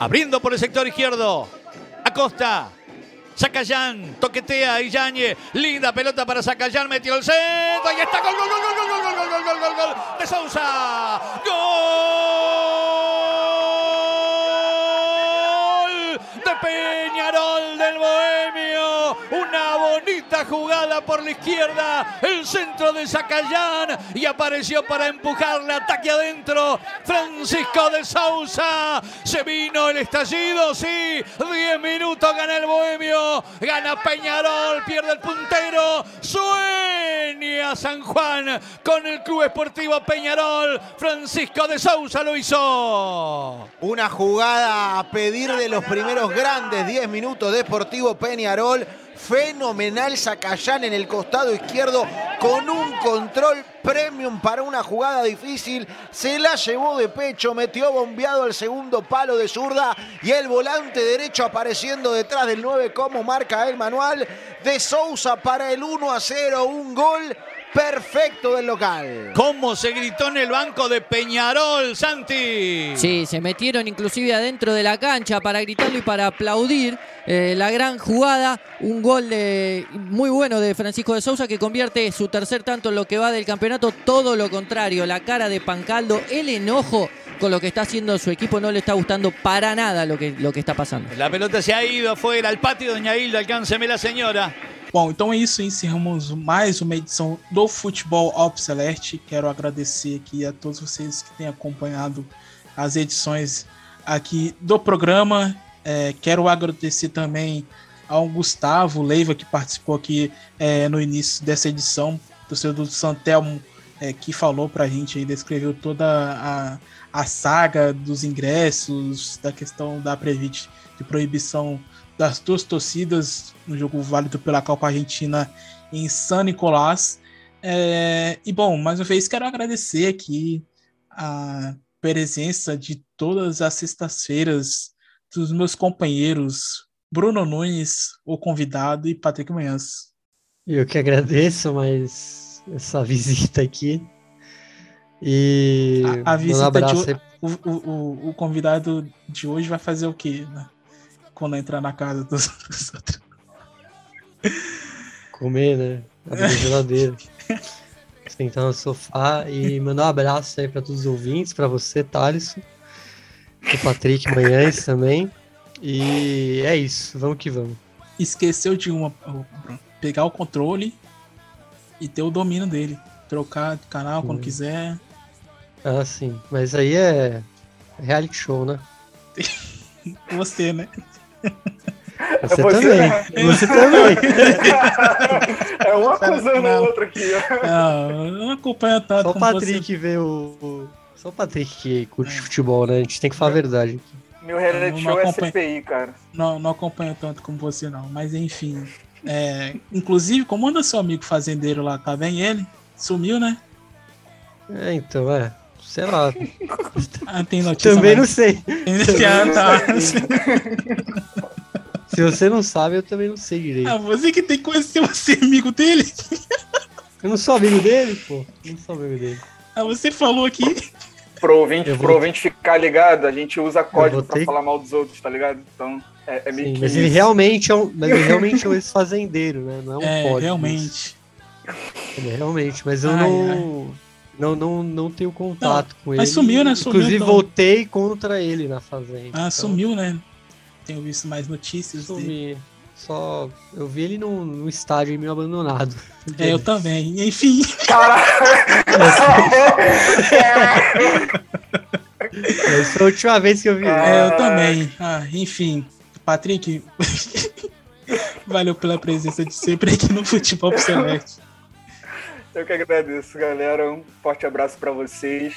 Abriendo por el sector izquierdo. Acosta. Zacayán, toquetea y Yañez. Linda pelota para Zacayán, metió el centro y está gol, gol, gol, gol, gol, gol, gol, gol, gol, gol de Sousa. Gol de Peñarol del Bohemio. Bonita jugada por la izquierda. El centro de Zacayán y apareció para empujarle ataque adentro. Francisco de Sousa. Se vino el estallido, sí. 10 minutos gana el Bohemio. Gana Peñarol, pierde el puntero. Sueña San Juan con el Club Esportivo Peñarol. Francisco de Sousa lo hizo. Una jugada a pedir de los primeros grandes 10 minutos Deportivo Peñarol. Fenomenal Zacayán en el costado izquierdo con un control premium para una jugada difícil. Se la llevó de pecho, metió bombeado el segundo palo de zurda y el volante derecho apareciendo detrás del 9 como marca el manual de Sousa para el 1 a 0. Un gol perfecto del local. ¿Cómo se gritó en el banco de Peñarol, Santi? Sí, se metieron inclusive adentro de la cancha para gritarlo y para aplaudir eh, la gran jugada. Un gol de, muy bueno de Francisco de Sousa que convierte su tercer tanto en lo que va del campeonato. Todo lo contrario, la cara de Pancaldo, el enojo con lo que está haciendo su equipo no le está gustando para nada lo que, lo que está pasando. La pelota se ha ido afuera al patio, doña Hilda, alcánceme la señora. Bom, então é isso, encerramos mais uma edição do Futebol Alpe Celeste. Quero agradecer aqui a todos vocês que têm acompanhado as edições aqui do programa. É, quero agradecer também ao Gustavo Leiva, que participou aqui é, no início dessa edição, torcedor do Santelmo, é, que falou pra gente aí, descreveu toda a, a saga dos ingressos, da questão da Previt de proibição das duas torcidas no jogo válido pela Copa Argentina em San Nicolás. É, e bom, mais uma vez quero agradecer aqui a presença de todas as sextas-feiras dos meus companheiros Bruno Nunes, o convidado, e Patrick Manhãs. Eu que agradeço, mas essa visita aqui. E a, a visita um de, o, o, o, convidado de hoje vai fazer o quê? Né? Quando entrar na casa dos, dos outros. Comer, né? Abrir a geladeira. Sentar no sofá e mandar um abraço aí para todos os ouvintes, para você, Thaleson, o Patrick Manhães também. E é isso, vamos que vamos. Esqueceu de uma, pegar o controle e ter o domínio dele. Trocar de canal quando quiser. Ah, sim. Mas aí é reality show, né? Você, né? Você, você, também. né? Você também. é um acusando Não. o outro aqui, ó. Não, eu não acompanho tanto Só o Patrick vê o. o- Só o Patrick que curte futebol, né? A gente tem que falar a verdade. Meu reality Não show é. CPI, cara. você. Não, não acompanho tanto como você, não. Mas enfim. É, inclusive, como anda seu amigo fazendeiro lá? Tá bem ele? Sumiu, né? É, então, é. Sei lá. Ah, tem notícia. Também não mais- sei. Tem- Ah, tá. Se você não sabe, eu também não sei direito. Ah, você que tem que conhecer você, amigo dele. Eu não sou amigo dele, pô. Eu não sou amigo dele. Ah, você falou aqui. Pro ouvinte, vou- pro ouvinte ficar ligado, a gente usa código pra ter- falar mal dos outros, tá ligado? Então, é, é meio Sim, que mas ele realmente é um, mas ele realmente é um ex-fazendeiro, né? Não é um É, código, realmente. Ele é realmente, mas eu Ai, não, não, não, não tenho contato com ele. mas sumiu, né? Sumiu, Inclusive, então. voltei contra ele na fazenda. Ah, então, sumiu, né? Tenho visto mais notícias dele. Sumi. Só. Eu vi ele no, no estádio meio abandonado. É, eu também. Enfim. Essa foi a última vez que eu vi ele. É, eu também. Ah, enfim. Patrick, valeu pela presença de sempre aqui no Futebol pro Celeste. Eu que agradeço, galera. Um forte abraço pra vocês.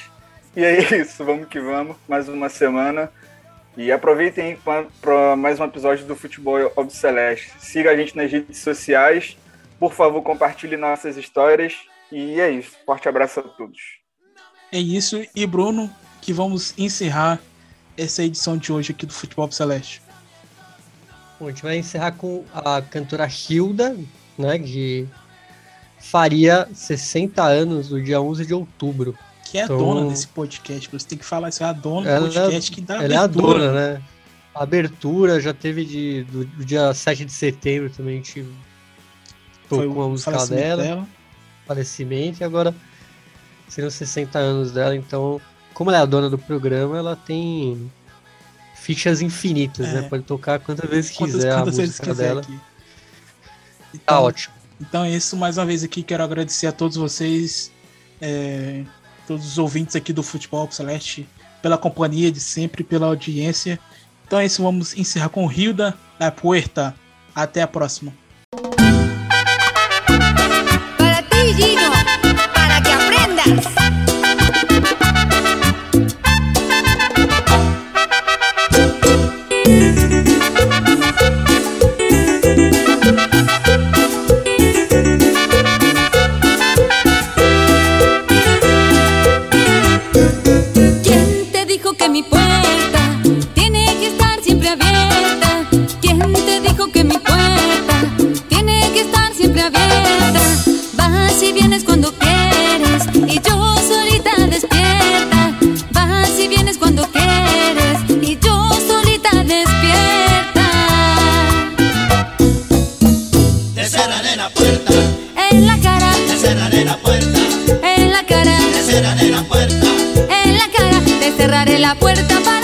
E é isso, vamos que vamos. Mais uma semana. E aproveitem para mais um episódio do Futebol Ob Celeste. Siga a gente nas redes sociais. Por favor, compartilhe nossas histórias. E é isso. Forte abraço a todos. É isso. E Bruno, que vamos encerrar essa edição de hoje aqui do Futebol Celeste. Bom, a gente vai encerrar com a cantora Hilda, né? Que faria 60 anos no dia 11 de outubro. Que é a Então- dona desse podcast. Você tem que falar isso. É a dona do podcast que dá Ela é a abertura. dona, né? abertura, já teve de, do, do dia 7 de setembro também, a gente tocou Foi a música falecimento dela, dela. falecimento, e agora seriam 60 anos dela, então, como ela é a dona do programa, ela tem fichas infinitas, É. né? Pode tocar quantas vezes Quantas, quiser quantas a música quiser dela. aqui. Tá Então, ótimo. Então é isso, mais uma vez aqui quero agradecer a todos vocês, é, todos os ouvintes aqui do Futebol Celeste, pela companhia de sempre, pela audiência. Então é isso, vamos encerrar com Hilda da Puerta. Até a próxima. La puerta para